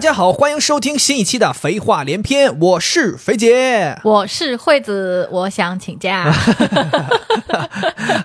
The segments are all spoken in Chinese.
大家好，欢迎收听新一期的《肥话连篇》，我是肥姐。我是惠子，我想请假。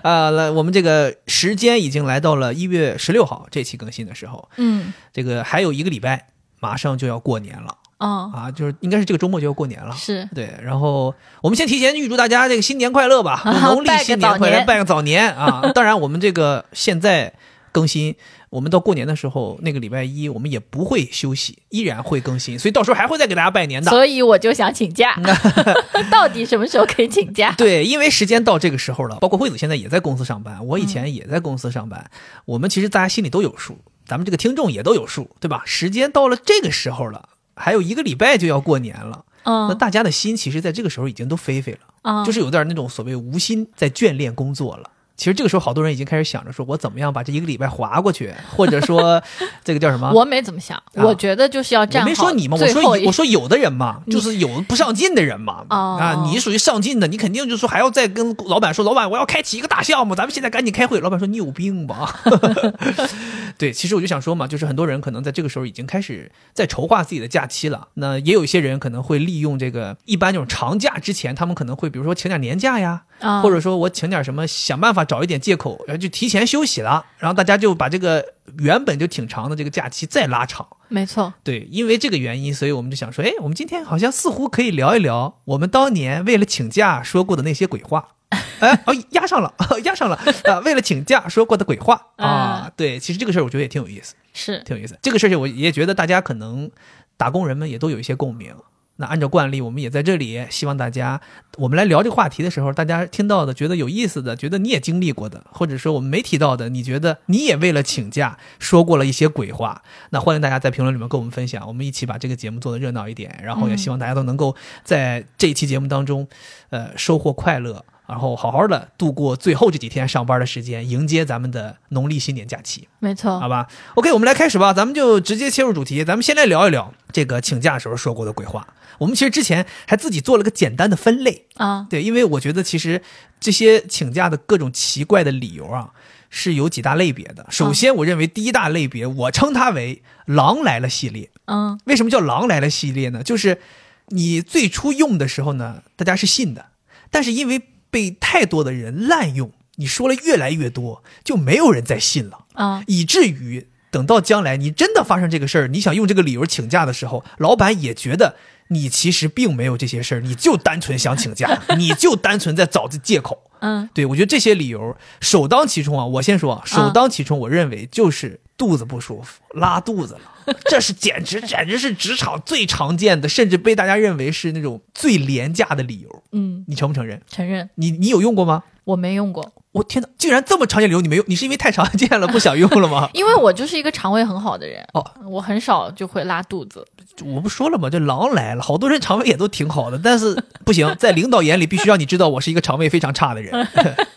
啊，来，我们这个时间已经来到了一月十六号，这期更新的时候，嗯，这个还有一个礼拜，马上就要过年了哦，啊，就是应该是这个周末就要过年了。是对，然后我们先提前预祝大家这个新年快乐吧，农历新年快乐，拜个早年啊！当然，我们这个现在更新，我们到过年的时候，那个礼拜一我们也不会休息，依然会更新，所以到时候还会再给大家拜年的。所以我就想请假，到底什么时候可以请假？对，因为时间到这个时候了，包括惠子现在也在公司上班，我以前也在公司上班，我们其实大家心里都有数，咱们这个听众也都有数，对吧？时间到了这个时候了，还有一个礼拜就要过年了。嗯，那大家的心其实在这个时候已经都飞飞了，嗯就是有点那种所谓无心在眷恋工作了。其实这个时候，好多人已经开始想着说，我怎么样把这一个礼拜划过去，或者说这个叫什么？我没怎么想，我觉得就是要站我没说你嘛，我说我说有的人嘛，就是有不上进的人嘛。哦啊，你属于上进的，你肯定就说还要再跟老板说，老板我要开启一个大项目，咱们现在赶紧开会。老板说你有病吧？对，其实我就想说嘛，就是很多人可能在这个时候已经开始在筹划自己的假期了。那也有一些人可能会利用这个一般这种长假之前，他们可能会比如说请点年假呀，啊或者说我请点什么，想办法找一点借口，然后就提前休息了，然后大家就把这个原本就挺长的这个假期再拉长。没错，对，因为这个原因，所以我们就想说，哎，我们今天好像似乎可以聊一聊我们当年为了请假说过的那些鬼话。哎，哦，压上了，压上了啊！为了请假说过的鬼话啊，对，其实这个事儿我觉得也挺有意思，是挺有意思。这个事情我也觉得大家可能打工人们也都有一些共鸣。那按照惯例，我们也在这里希望大家，我们来聊这个话题的时候，大家听到的觉得有意思的，觉得你也经历过的，或者说我们没提到的，你觉得你也为了请假说过了一些鬼话，那欢迎大家在评论里面跟我们分享，我们一起把这个节目做得热闹一点，然后也希望大家都能够在这一期节目当中，呃，收获快乐。然后好好的度过最后这几天上班的时间，迎接咱们的农历新年假期。没错好，吧，OK，我们来开始吧，咱们就直接切入主题，咱们先来聊一聊这个请假时候说过的鬼话。我们其实之前还自己做了个简单的分类，啊，对，因为我觉得其实这些请假的各种奇怪的理由啊，是有几大类别的。首先，我认为第一大类别，我称它为“狼来了”系列。嗯为什么叫“狼来了”系列呢？就是你最初用的时候呢，大家是信的，但是因为被太多的人滥用，你说了越来越多，就没有人再信了。啊，以至于等到将来你真的发生这个事儿，你想用这个理由请假的时候，老板也觉得你其实并没有这些事儿，你就单纯想请假，你就单纯在找这借口。嗯对我觉得这些理由首当其冲啊，我先说啊，首当其冲，我认为就是肚子不舒服，拉肚子了。这是简直简直是职场最常见的，甚至被大家认为是那种最廉价的理由。嗯，你承不承认？承认你你有用过吗？我没用过，我天哪，竟然这么常见理由你没用，你是因为太常见了 不想用了吗？因为我就是一个肠胃很好的人，哦，我很少就会拉肚子。我不说了吗？这狼来了，好多人肠胃也都挺好的，但是不行，在领导眼里必须让你知道我是一个肠胃非常差的人，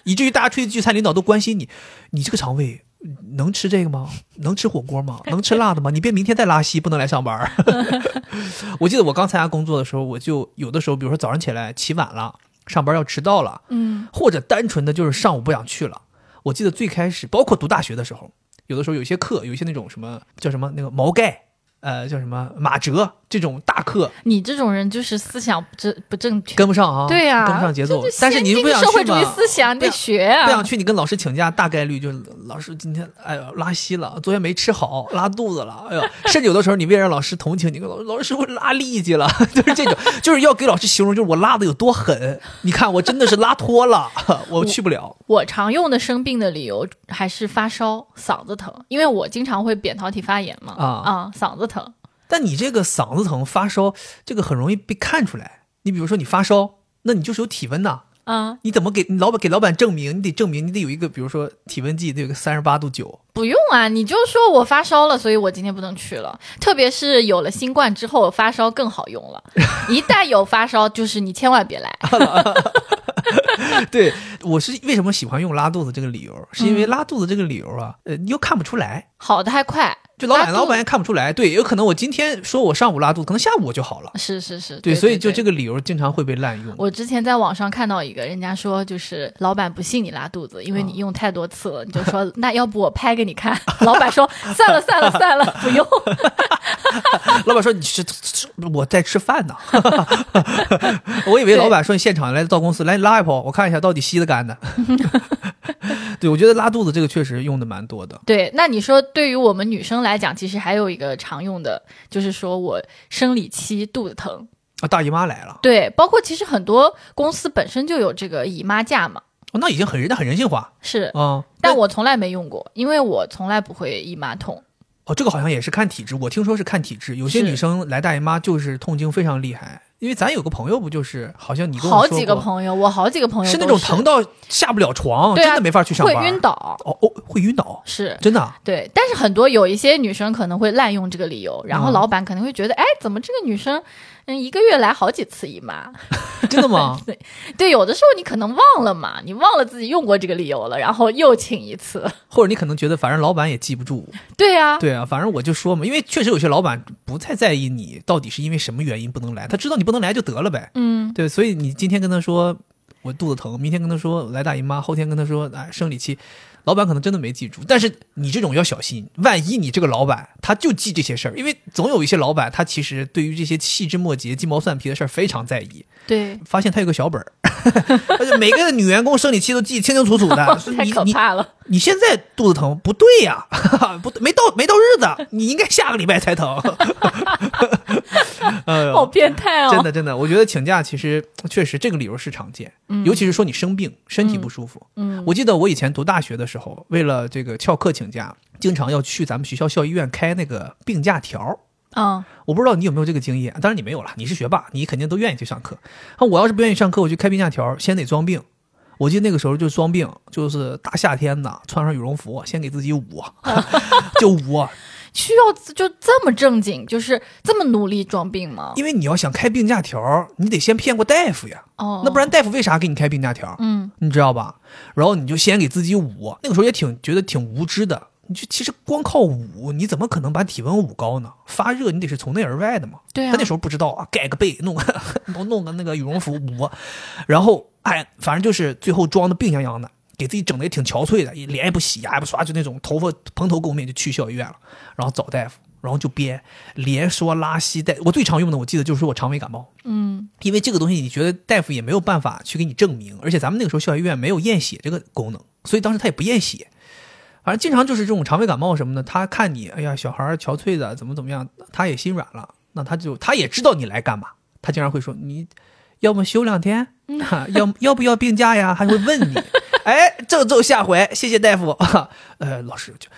以至于大家出去聚餐，领导都关心你，你这个肠胃能吃这个吗？能吃火锅吗？能吃辣的吗？你别明天再拉稀，不能来上班。我记得我刚参加工作的时候，我就有的时候，比如说早上起来起晚了，上班要迟到了，嗯或者单纯的就是上午不想去了。我记得最开始，包括读大学的时候，有的时候有一些课，有一些那种什么叫什么那个毛概，呃，叫什么马哲这种大课，你这种人就是思想不正不正确。跟不上啊，对呀、跟不上节奏但是你不想社会主义思想，你得学啊。不想去，你跟老师请假，大概率就是老师今天哎呀拉稀了，昨天没吃好，拉肚子了，哎呦，甚至有的时候你为了让老师同情你，跟老师老师我拉 痢疾了，就是这种，就是要给老师形容，就是我拉的有多狠。你看我真的是拉脱了，我去不了。我常用的生病的理由还是发烧、嗓子疼，因为我经常会扁桃体发炎嘛。啊啊，嗓子疼。但你这个嗓子疼、发烧，这个很容易被看出来。你比如说你发烧，那你就是有体温呐。啊，你怎么给你老板给老板证明？你得证明，你得有一个，比如说体温计得有个三十八度九。不用啊，你就说我发烧了，所以我今天不能去了。特别是有了新冠之后，发烧更好用了。一旦有发烧，就是你千万别来。对，我是为什么喜欢用拉肚子这个理由，是因为拉肚子这个理由啊，呃，你又看不出来，好的还快，就老板老板也看不出来。对，有可能我今天说我上午拉肚子，可能下午我就好了。是是是，对，对，所以就这个理由经常会被滥用。我之前在网上看到一个，人家说就是老板不信你拉肚子，因为你用太多次了，你就说 那要不我拍给你看。老板说算了算了算了，不用。老板说你是我在吃饭呢，我以为老板说你现场来到公司来拉一泡，我看一下到底吸的干的。对，我觉得拉肚子这个确实用的蛮多的。对，那你说对于我们女生来讲，其实还有一个常用的，就是说我生理期肚子疼。啊，大姨妈来了。对，包括其实很多公司本身就有这个姨妈假嘛。哦，那已经很人，那很人性化。是啊，但我从来没用过，因为我从来不会姨妈痛。哦，这个好像也是看体质，我听说是看体质，有些女生来大姨妈就是痛经非常厉害。因为咱有个朋友不就是，好像你跟我好几个朋友，我好几个朋友是那种疼到下不了床，对啊真的没法去上班，会晕。倒。哦哦，会晕倒，是真的啊。对，但是很多有一些女生可能会滥用这个理由，然后嗯老板可能会觉得，哎，怎么这个女生，嗯，一个月来好几次姨妈？真的吗？对，有的时候你可能忘了嘛，你忘了自己用过这个理由了，然后又请一次。或者你可能觉得，反正老板也记不住。对啊，对啊，反正我就说嘛，因为确实有些老板不太在意你到底是因为什么原因不能来，他知道你不能来就得了呗。嗯，对，所以你今天跟他说我肚子疼，明天跟他说来大姨妈，后天跟他说哎生理期，老板可能真的没记住。但是你这种要小心，万一你这个老板他就记这些事儿，因为总有一些老板他其实对于这些细枝末节、鸡毛蒜皮的事儿非常在意。对，发现他有个小本儿，而且每个女员工生理期都记得清清楚楚的。说太可怕了。你现在肚子疼不对呀，不对没到没到日子，你应该下个礼拜才疼。好变态哦！真的真的，我觉得请假其实确实这个理由是常见，尤其是说你生病身体不舒服。嗯我记得我以前读大学的时候，为了这个翘课请假，经常要去咱们学校校医院开那个病假条。嗯我不知道你有没有这个经验，当然你没有了，你是学霸，你肯定都愿意去上课。那我要是不愿意上课，我去开病假条，先得装病。我记得那个时候就装病，就是大夏天的，穿上羽绒服，先给自己捂，就捂，需要就这么正经，就是这么努力装病吗？因为你要想开病假条，你得先骗过大夫呀，哦，那不然大夫为啥给你开病假条？嗯你知道吧？然后你就先给自己捂，那个时候也挺觉得挺无知的。你就其实光靠捂，你怎么可能把体温捂高呢？发热你得是从内而外的嘛。对啊他那时候不知道啊，盖个被，弄个 弄弄个那个羽绒服捂，然后哎，反正就是最后装的病殃殃的，给自己整的也挺憔悴的，脸也不洗，牙也不刷，就那种头发蓬头垢面就去校医院了，然后找大夫，然后就编，连说拉稀带。我最常用的，我记得就是说我肠胃感冒。嗯因为这个东西，你觉得大夫也没有办法去给你证明，而且咱们那个时候校医院没有验血这个功能，所以当时他也不验血。反正经常就是这种肠胃感冒什么的，他看你，哎呀，小孩儿憔悴的，怎么怎么样，他也心软了，那他就他也知道你来干嘛，他经常会说你要么休两天，哈要要不要病假呀？还会问你，哎，这就下回，谢谢大夫，呃，老师就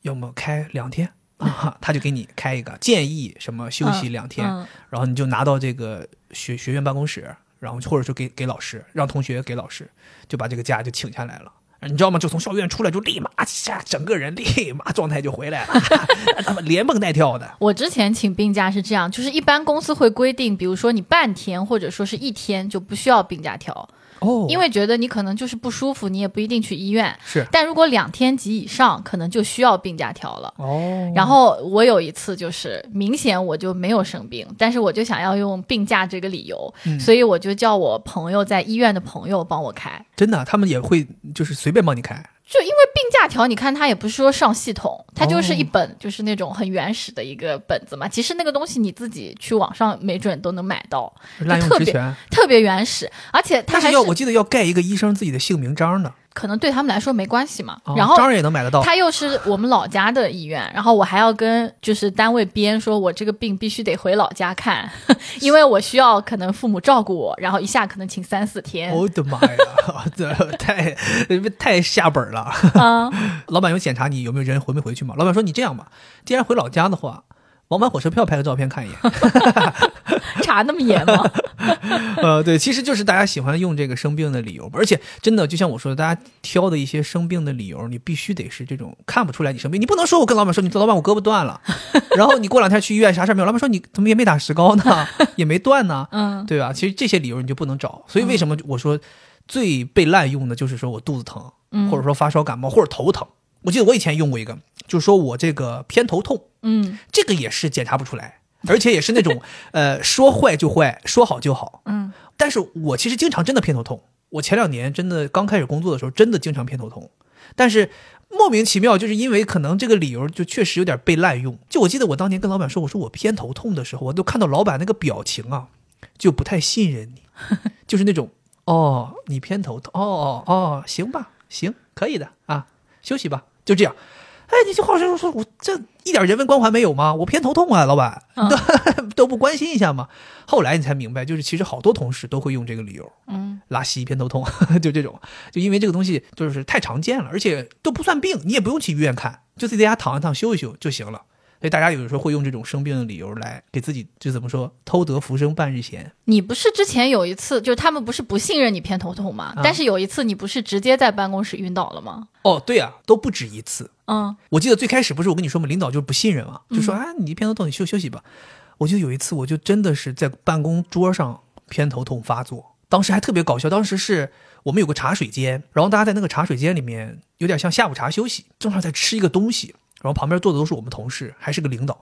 要么开两天啊，他就给你开一个建议什么休息两天，嗯然后你就拿到这个学学院办公室，然后或者说给给老师，让同学给老师，就把这个假就请下来了。你知道吗？就从校院出来，就立马下整个人立马状态就回来了，他们连蹦带跳的。我之前请病假是这样，就是一般公司会规定，比如说你半天或者说是一天就不需要病假条，哦因为觉得你可能就是不舒服，你也不一定去医院。是但如果两天及以上，可能就需要病假条了。哦，然后我有一次就是明显我就没有生病，但是我就想要用病假这个理由，嗯所以我就叫我朋友在医院的朋友帮我开。真的，他们也会就是随便帮你开。就因为病假条，你看它也不是说上系统，它就是哦。一本，就是那种很原始的一个本子嘛。其实那个东西你自己去网上没准都能买到，滥用特别特别原始，而且它还要我记得要盖一个医生自己的姓名章的，可能对他们来说没关系嘛。啊然后当然也能买得到。他又是我们老家的医院，然后我还要跟就是单位编说，我这个病必须得回老家看，因为我需要可能父母照顾我，然后一下可能请三四天。我的妈呀，这太太下本了。啊，老板有检查你有没有人回没回去吗？老板说你这样吧，既然回老家的话，往返火车票拍个照片看一眼。查那么严吗？呃，对，其实就是大家喜欢用这个生病的理由，而且真的就像我说的，大家挑的一些生病的理由，你必须得是这种看不出来你生病，你不能说我跟老板说，你老板我胳膊断了，然后你过两天去医院啥事儿没有，老板说你怎么也没打石膏呢，也没断呢，嗯对吧？其实这些理由你就不能找，所以为什么我说最被滥用的就是说我肚子疼，嗯或者说发烧感冒或者头疼。我记得我以前用过一个，就是说我这个偏头痛，嗯这个也是检查不出来，而且也是那种呃说坏就坏，说好就好。嗯但是我其实经常真的偏头痛。我前两年真的刚开始工作的时候，真的经常偏头痛。但是莫名其妙，就是因为可能这个理由就确实有点被滥用。就我记得我当年跟老板说，我说我偏头痛的时候，我都看到老板那个表情啊，就不太信任你，就是那种哦，你偏头痛，哦哦哦，行吧，行，可以的啊，休息吧，就这样。哎，你就好像说，我这一点人文关怀没有吗？我偏头痛啊，老板，都 都不关心一下吗？后来你才明白，就是其实好多同事都会用这个理由，嗯，拉稀、偏头痛，就这种，就因为这个东西就是太常见了，而且都不算病，你也不用去医院看，就自己在家躺一躺、休一休就行了。所以大家有的时候会用这种生病的理由来给自己，就怎么说，偷得浮生半日闲。你不是之前有一次，就是他们不是不信任你偏头痛吗？但是有一次你不是直接在办公室晕倒了吗？哦，对啊，都不止一次。嗯，我记得最开始不是我跟你说嘛，领导就是不信任嘛，就说啊，你偏头痛，你休休息吧。我记得有一次，我就真的是在办公桌上偏头痛发作，当时还特别搞笑。当时是我们有个茶水间，然后大家在那个茶水间里面，有点像下午茶休息，正好在吃一个东西，然后旁边坐的都是我们同事，还是个领导，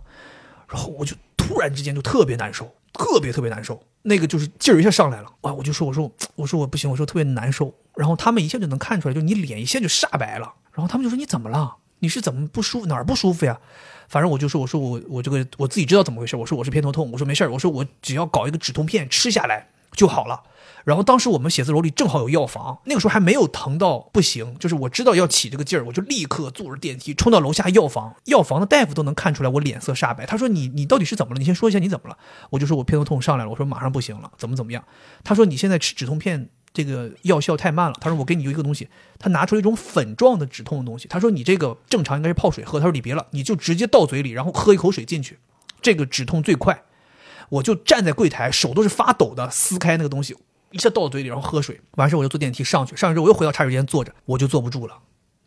然后我就突然之间就特别难受，特别特别难受，那个就是劲儿一下上来了啊！我就说，我说，我说我不行，我说特别难受。然后他们一下就能看出来，就你脸一下就煞白了。然后他们就说你怎么了？你是怎么不舒服？哪儿不舒服呀？反正我就说，我说我我这个我自己知道怎么回事。我说我是偏头痛。我说没事儿。我说我只要搞一个止痛片吃下来就好了。然后当时我们写字楼里正好有药房，那个时候还没有疼到不行，就是我知道要起这个劲儿，我就立刻坐着电梯冲到楼下药房。药房的大夫都能看出来我脸色煞白。他说你你到底是怎么了？你先说一下你怎么了。我就说我偏头痛上来了。我说马上不行了，怎么怎么样？他说你现在吃止痛片。这个药效太慢了，他说我给你一个东西，他拿出一种粉状的止痛的东西，他说你这个正常应该是泡水喝，他说你别了，你就直接倒嘴里，然后喝一口水进去，这个止痛最快。我就站在柜台，手都是发抖的，撕开那个东西，一下倒嘴里，然后喝水。完事我就坐电梯上去，上去之后我又回到茶水间坐着，我就坐不住了，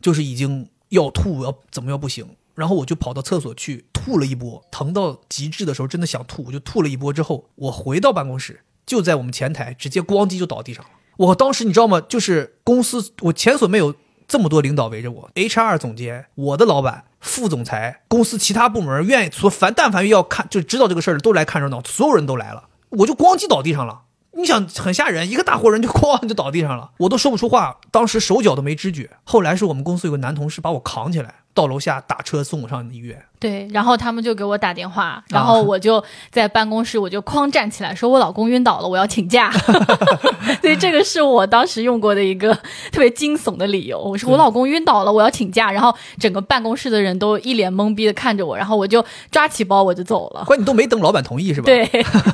就是已经要吐，要怎么要不行，然后我就跑到厕所去吐了一波，疼到极致的时候真的想吐，我就吐了一波之后，我回到办公室，就在我们前台，直接咣叽就倒地上了。我当时你知道吗？就是公司我前所没有这么多领导围着我，HR 总监、我的老板、副总裁、公司其他部门愿意说凡但凡要看就知道这个事儿的都来看热闹，所有人都来了，我就咣叽倒地上了。你想很吓人，一个大活人就 哐就倒地上了，我都说不出话，当时手脚都没知觉。后来是我们公司有个男同事把我扛起来。到楼下打车送我上医院，对，然后他们就给我打电话，然后我就在办公室，我就哐站起来，说我老公晕倒了，我要请假。所以这个是我当时用过的一个特别惊悚的理由。我说我老公晕倒了，我要请假。然后整个办公室的人都一脸懵逼的看着我，然后我就抓起包我就走了。关你都没等老板同意是吧？对，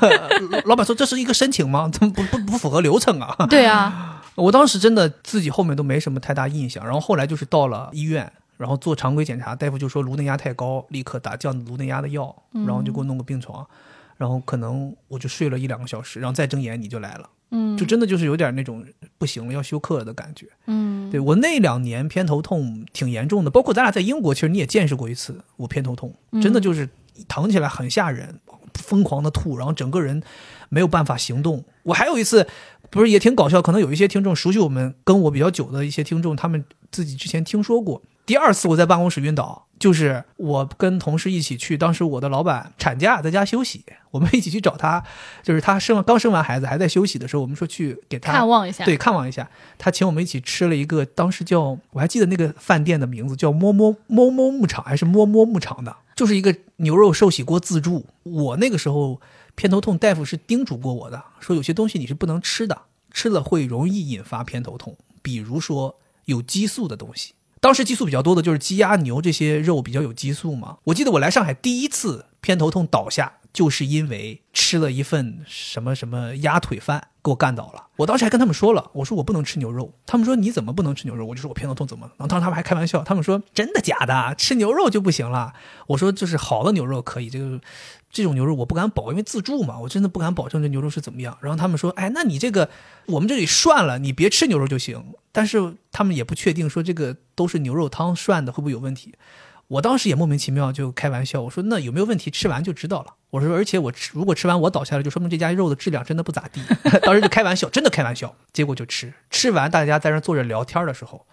老板说这是一个申请吗？怎么不不不符合流程啊？对啊，我当时真的自己后面都没什么太大印象，然后后来就是到了医院。然后做常规检查，大夫就说颅内压太高，立刻打降颅内压的药，然后就给我弄个病床，然后可能我就睡了一两个小时，然后再睁眼你就来了，嗯，就真的就是有点那种不行了要休克的感觉，嗯，对我那两年偏头痛挺严重的，包括咱俩在英国，其实你也见识过一次我偏头痛，真的就是疼起来很吓人，疯狂的吐，然后整个人没有办法行动。我还有一次，不是也挺搞笑，可能有一些听众熟悉我们跟我比较久的一些听众，他们自己之前听说过。第二次我在办公室晕倒，就是我跟同事一起去，当时我的老板产假在家休息，我们一起去找他，就是他生刚生完孩子还在休息的时候，我们说去给他看望一下，对，看望一下。他请我们一起吃了一个，当时叫我还记得那个饭店的名字叫摸摸摸摸牧场还是摸摸牧场的，就是一个牛肉寿喜锅自助。我那个时候偏头痛，大夫是叮嘱过我的，说有些东西你是不能吃的，吃了会容易引发偏头痛，比如说有激素的东西。当时激素比较多的就是鸡鸭牛这些肉比较有激素嘛。我记得我来上海第一次偏头痛倒下，就是因为吃了一份什么什么鸭腿饭，给我干倒了。我当时还跟他们说了，我说我不能吃牛肉。他们说你怎么不能吃牛肉？我就说我偏头痛怎么了？然后当时他们还开玩笑，他们说真的假的？吃牛肉就不行了？我说就是好的牛肉可以，这个这种牛肉我不敢保，因为自助嘛，我真的不敢保证这牛肉是怎么样。然后他们说，哎，那你这个我们这里涮了，你别吃牛肉就行。但是他们也不确定说这个都是牛肉汤涮的会不会有问题。我当时也莫名其妙就开玩笑，我说那有没有问题？吃完就知道了。我说而且我吃如果吃完我倒下来，就说明这家肉的质量真的不咋地。当时就开玩笑，真的开玩笑。结果就吃，吃完大家在那坐着聊天的时候，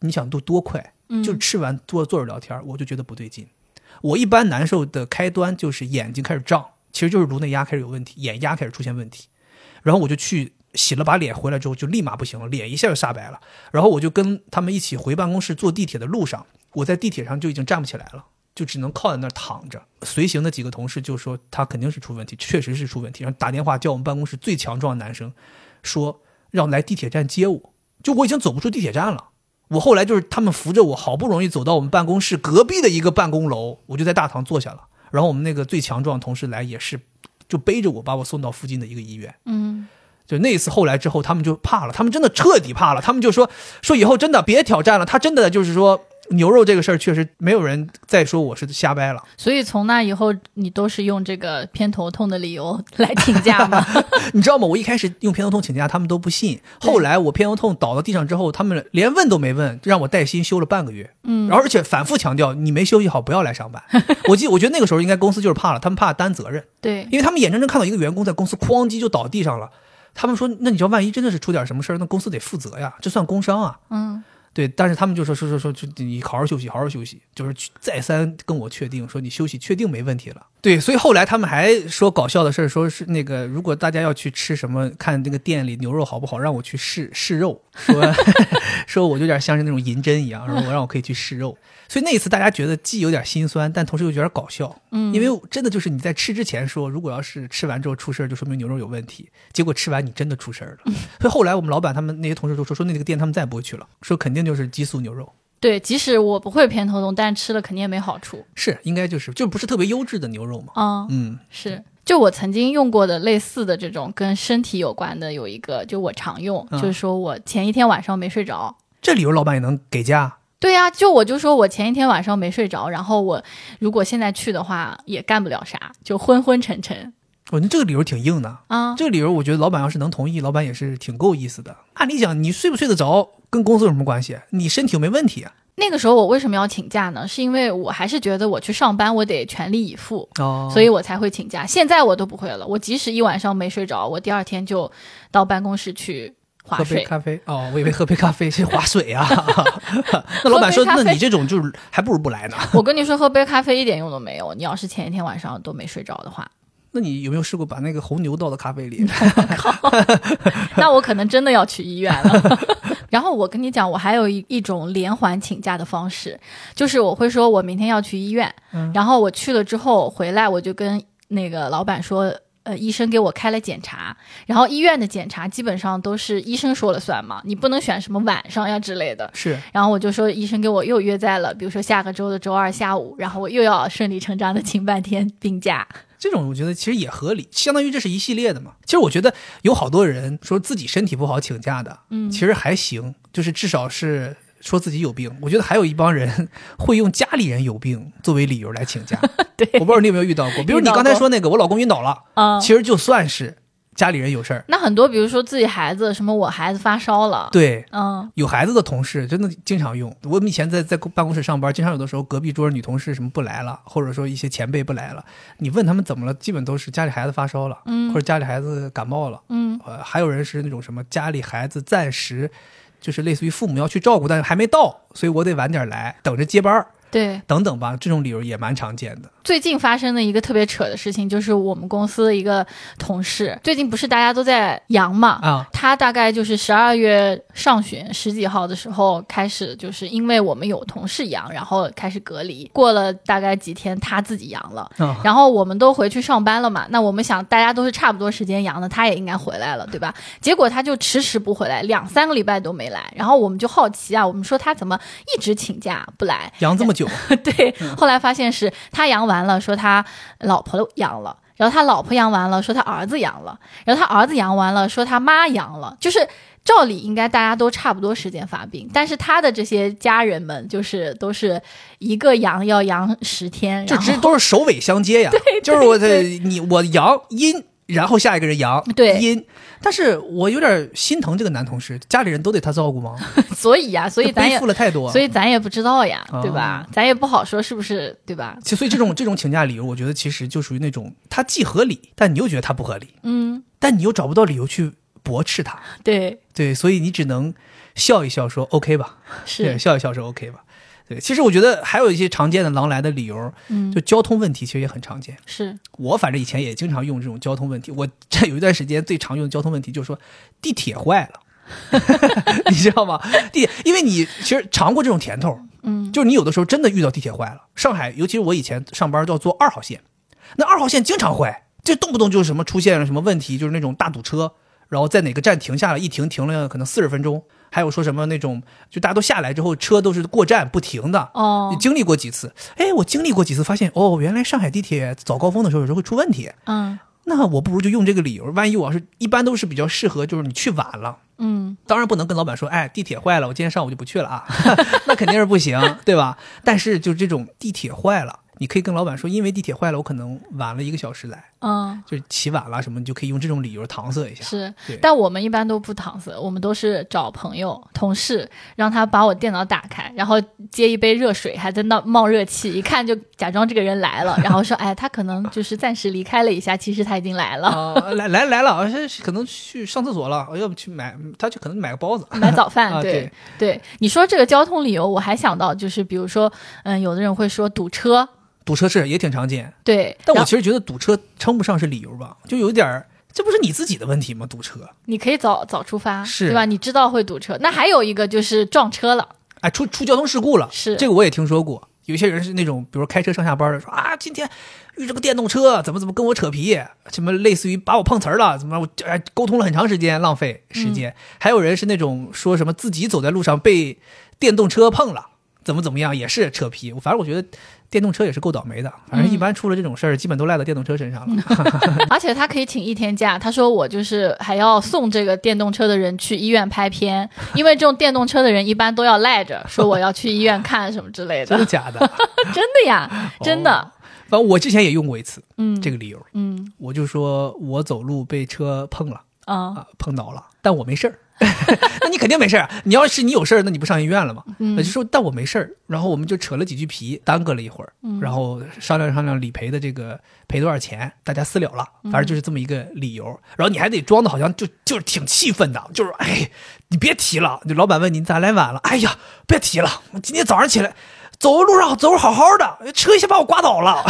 你想都多快？就吃完坐坐着聊天，我就觉得不对劲。我一般难受的开端就是眼睛开始胀，其实就是颅内压开始有问题，眼压开始出现问题。然后我就去洗了把脸回来之后就立马不行了，脸一下就煞白了。然后我就跟他们一起回办公室坐地铁的路上，我在地铁上就已经站不起来了，就只能靠在那儿躺着。随行的几个同事就说他肯定是出问题，确实是出问题，然后打电话叫我们办公室最强壮的男生，说让来地铁站接我。就我已经走不出地铁站了。我后来就是他们扶着我，好不容易走到我们办公室隔壁的一个办公楼，我就在大堂坐下了。然后我们那个最强壮同事来也是，就背着我把我送到附近的一个医院。嗯，就那一次后来之后，他们就怕了，他们真的彻底怕了，他们就说说以后真的别挑战了。他真的就是说。牛肉这个事儿确实没有人再说我是瞎掰了，所以从那以后你都是用这个偏头痛的理由来请假吗？你知道吗？我一开始用偏头痛请假，他们都不信。后来我偏头痛倒到地上之后，他们连问都没问，让我带薪休了半个月。嗯，而且反复强调你没休息好不要来上班。我记，我觉得那个时候应该公司就是怕了，他们怕担责任。对，因为他们眼睁睁看到一个员工在公司哐叽就倒地上了，他们说那你知道万一真的是出点什么事儿，那公司得负责呀，这算工伤啊。嗯。对，但是他们就说说说说，你好好休息，好好休息，就是再三跟我确定说你休息确定没问题了。对，所以后来他们还说搞笑的事，说是那个如果大家要去吃什么，看那个店里牛肉好不好，让我去试试肉，说 说我有点像是那种银针一样，然后让我可以去试肉。所以那一次大家觉得既有点心酸，但同时又有点搞笑，嗯，因为真的就是你在吃之前说，如果要是吃完之后出事儿，就说明牛肉有问题，结果吃完你真的出事儿了。所以后来我们老板他们那些同事都说，说那个店他们再也不会去了，说肯定就是激素牛肉。对，即使我不会偏头痛，但吃了肯定也没好处。是，应该就是就不是特别优质的牛肉嘛。啊，嗯，是。就我曾经用过的类似的这种跟身体有关的，有一个就我常用，就是说我前一天晚上没睡着，这理由老板也能给假？对呀，就我就说我前一天晚上没睡着，然后我如果现在去的话也干不了啥，就昏昏沉沉。我觉得这个理由挺硬的啊，这个理由我觉得老板要是能同意，老板也是挺够意思的。按理讲，你睡不睡得着跟公司有什么关系？你身体又没问题啊。那个时候我为什么要请假呢？是因为我还是觉得我去上班我得全力以赴，哦，所以我才会请假。现在我都不会了，我即使一晚上没睡着，我第二天就到办公室去。喝杯咖啡哦，我以为喝杯咖啡是划水啊。那老板说，那你这种就是还不如不来呢。我跟你说，喝杯咖啡一点用都没有。你要是前一天晚上都没睡着的话，那你有没有试过把那个红牛倒到咖啡里？那我可能真的要去医院了。然后我跟你讲，我还有一一种连环请假的方式，就是我会说我明天要去医院，然后我去了之后回来，我就跟那个老板说。呃，医生给我开了检查，然后医院的检查基本上都是医生说了算嘛，你不能选什么晚上呀之类的。是，然后我就说，医生给我又约在了，比如说下个周的周二下午，然后我又要顺理成章的请半天病假。这种我觉得其实也合理，相当于这是一系列的嘛。其实我觉得有好多人说自己身体不好请假的，嗯，其实还行，就是至少是。说自己有病，我觉得还有一帮人 会用家里人有病作为理由来请假。对，我不知道你有没有遇到过，比如你刚才说那个，我老公晕倒了，啊，其实就算是家里人有事儿。那很多，比如说自己孩子，什么我孩子发烧了，对，嗯，有孩子的同事真的经常用。我们以前在在办公室上班，经常有的时候隔壁桌女同事什么不来了，或者说一些前辈不来了，你问他们怎么了，基本都是家里孩子发烧了，嗯，或者家里孩子感冒了，嗯，呃，还有人是那种什么家里孩子暂时。就是类似于父母要去照顾，但是还没到，所以我得晚点来，等着接班儿。对，等等吧，这种理由也蛮常见的。最近发生的一个特别扯的事情，就是我们公司的一个同事，最近不是大家都在阳嘛？啊，他大概就是十二月上旬十几号的时候开始，就是因为我们有同事阳，然后开始隔离。过了大概几天，他自己阳了，然后我们都回去上班了嘛。那我们想，大家都是差不多时间阳的，他也应该回来了，对吧？结果他就迟迟不回来，两三个礼拜都没来。然后我们就好奇啊，我们说他怎么一直请假不来？阳这么久？对，后来发现是他阳完了，说他老婆阳了，然后他老婆阳完了，说他儿子阳了，然后他儿子阳完了，说他妈阳了。就是照理应该大家都差不多时间发病，但是他的这些家人们就是都是一个阳要阳十天，就这都是首尾相接呀。对，就是我的你我阳阴。然后下一个人阳对。阴，但是我有点心疼这个男同事，家里人都得他照顾吗？所以呀，所以咱也负了太多，所以咱也不知道呀，对吧？咱也不好说是不是，对吧？所以这种这种请假理由，我觉得其实就属于那种他既合理，但你又觉得他不合理，嗯，但你又找不到理由去驳斥他，对。对，所以你只能笑一笑说 OK 吧，是。笑一笑说 OK 吧。对，其实我觉得还有一些常见的狼来的理由，嗯就交通问题，其实也很常见。是我反正以前也经常用这种交通问题。我这有一段时间最常用的交通问题就是说地铁坏了，你知道吗？地，因为你其实尝过这种甜头，嗯就是你有的时候真的遇到地铁坏了。上海，尤其是我以前上班都要坐二号线，那二号线经常坏，这动不动就是什么出现了什么问题，就是那种大堵车，然后在哪个站停下了，一停停了可能四十分钟。还有说什么那种，就大家都下来之后，车都是过站不停的，哦你经历过几次？哎，我经历过几次，发现哦，原来上海地铁早高峰的时候有时候会出问题。嗯那我不如就用这个理由，万一我要是一般都是比较适合，就是你去晚了，嗯当然不能跟老板说，哎，地铁坏了，我今天上午就不去了啊，那肯定是不行，对吧？但是就这种地铁坏了，你可以跟老板说，因为地铁坏了，我可能晚了一个小时来，嗯就是起晚了什么，你就可以用这种理由搪塞一下。是，但我们一般都不搪塞，我们都是找朋友、同事，让他把我电脑打开，然后接一杯热水，还在那冒热气，一看就假装这个人来了，然后说，哎，他可能就是暂时离开了一下，其实他已经来了，啊、来来来了，而是可能去上厕所了，要不去买，他就可能买个包子。买早饭。啊对对，你说这个交通理由，我还想到就是，比如说，嗯，有的人会说堵车，堵车是也挺常见，对，但我其实觉得堵车称不上是理由吧，就有点儿，这不是你自己的问题吗？堵车，你可以早早出发，是对吧？你知道会堵车，那还有一个就是撞车了，哎，出出交通事故了，是这个我也听说过。有些人是那种，比如开车上下班的，说啊，今天遇着个电动车，怎么怎么跟我扯皮，什么类似于把我碰瓷儿了，怎么我哎沟通了很长时间，浪费时间。还有人是那种说什么自己走在路上被电动车碰了，怎么怎么样，也是扯皮。反正我觉得电动车也是够倒霉的，反正一般出了这种事儿，基本都赖到电动车身上了。而且他可以请一天假。他说我就是还要送这个电动车的人去医院拍片，因为这种电动车的人一般都要赖着说我要去医院看什么之类的。真的假的？真的呀，真的。反正我之前也用过一次嗯，这个理由，嗯我就说我走路被车碰了。啊啊，碰倒了，但我没事儿。那你肯定没事儿啊！你要是你有事儿，那你不上医院了吗？嗯那就说但我没事儿，然后我们就扯了几句皮，耽搁了一会儿，嗯然后商量商量理赔的这个赔多少钱，大家私了了，嗯反正就是这么一个理由。然后你还得装的好像就就是挺气愤的，就是哎，你别提了。就老板问你咋来晚了？哎呀，别提了，我今天早上起来。走路上走着好好的，车一下把我刮倒了，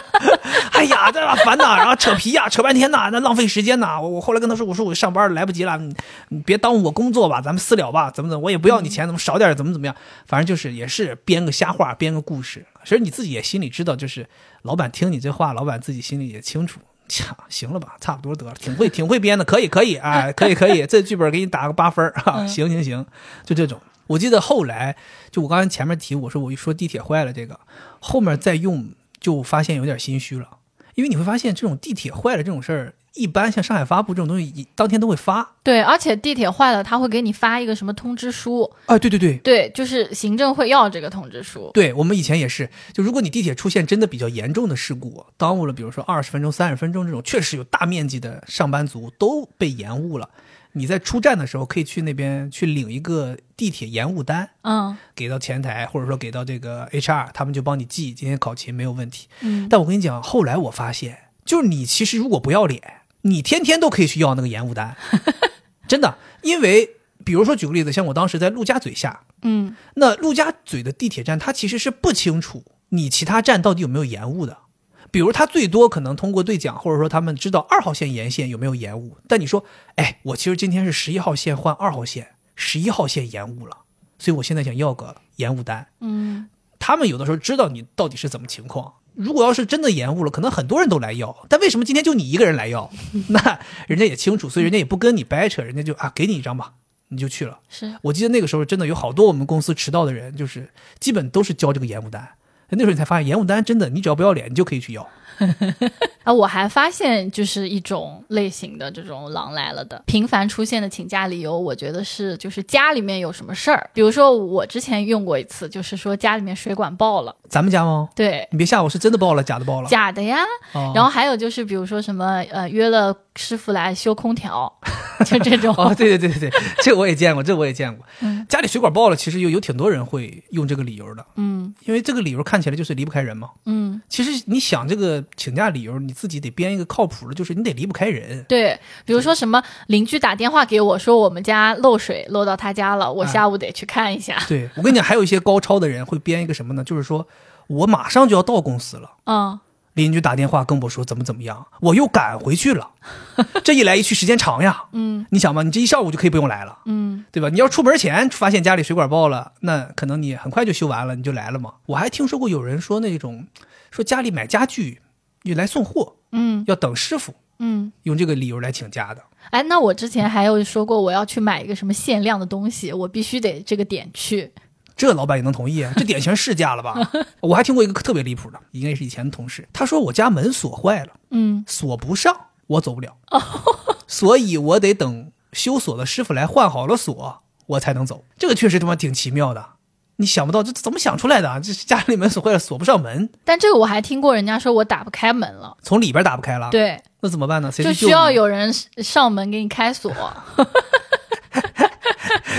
哎呀，这把烦呐，然后扯皮呀，扯半天呐，那浪费时间呐。我我后来跟他说，我说我上班来不及了，你你别耽误我工作吧，咱们私了吧，怎么怎么，我也不要你钱，怎么少点，怎么怎么样，反正就是也是编个瞎话，编个故事。其实你自己也心里知道，就是老板听你这话，老板自己心里也清楚。切，行了吧，差不多得了，挺会挺会编的，可以可以，哎，可以可以，这剧本给你打个八分儿啊，行行行，就这种。我记得后来，就我刚才前面提，我说我一说地铁坏了这个，后面再用就发现有点心虚了，因为你会发现这种地铁坏了这种事儿，一般像上海发布这种东西，一当天都会发。对，而且地铁坏了，他会给你发一个什么通知书，啊，对对对。对，就是行政会要这个通知书。对我们以前也是，就如果你地铁出现真的比较严重的事故，耽误了，比如说二十分钟、三十分钟这种，确实有大面积的上班族都被延误了。你在出站的时候，可以去那边去领一个地铁延误单，嗯给到前台，或者说给到这个 HR，他们就帮你记，今天考勤没有问题。嗯，但我跟你讲，后来我发现，就是你其实如果不要脸，你天天都可以去要那个延误单，真的，因为比如说举个例子，像我当时在陆家嘴下，嗯那陆家嘴的地铁站，它其实是不清楚你其他站到底有没有延误的。比如他最多可能通过对讲，或者说他们知道二号线沿线有没有延误。但你说，哎，我其实今天是十一号线换二号线，十一号线延误了，所以我现在想要个延误单。嗯他们有的时候知道你到底是怎么情况。如果要是真的延误了，可能很多人都来要，但为什么今天就你一个人来要？那人家也清楚，所以人家也不跟你掰扯，人家就啊给你一张吧，你就去了。是我记得那个时候真的有好多我们公司迟到的人，就是基本都是交这个延误单。那时候你才发现，烟雾弹真的，你只要不要脸，你就可以去要。啊，我还发现就是一种类型的这种狼来了的频繁出现的请假理由，我觉得是就是家里面有什么事儿，比如说我之前用过一次，就是说家里面水管爆了，咱们家吗？对，你别吓我，是真的爆了，假的爆了。假的呀。哦然后还有就是比如说什么呃约了师傅来修空调，就这种。哦，对对对对对，这我也见过，这我也见过。嗯家里水管爆了，其实有有挺多人会用这个理由的，嗯因为这个理由看起来就是离不开人嘛。嗯，其实你想这个请假理由，你自己得编一个靠谱的，就是你得离不开人。对，比如说什么邻居打电话给我说我们家漏水漏到他家了，我啊下午得去看一下。对我跟你讲，还有一些高超的人会编一个什么呢？就是说我马上就要到公司了。嗯，邻居打电话跟我说怎么怎么样，我又赶回去了，这一来一去时间长呀。嗯你想嘛，你这一上午就可以不用来了，嗯对吧？你要出门前发现家里水管爆了，那可能你很快就修完了，你就来了嘛。我还听说过有人说那种，说家里买家具你来送货嗯要等师傅，嗯。用这个理由来请假的。哎，那我之前还有说过，我要去买一个什么限量的东西，我必须得这个点去。这老板也能同意啊？这典型试驾了吧？我还听过一个特别离谱的，应该是以前的同事，他说我家门锁坏了，嗯锁不上，我走不了，所以我得等修锁的师傅来换好了锁，我才能走。这个确实他妈挺奇妙的，你想不到这怎么想出来的啊？这是家里门锁坏了，锁不上门，但这个我还听过人家说我打不开门了，从里边打不开了，，对，那怎么办呢？谁就需要有人上门给你开锁。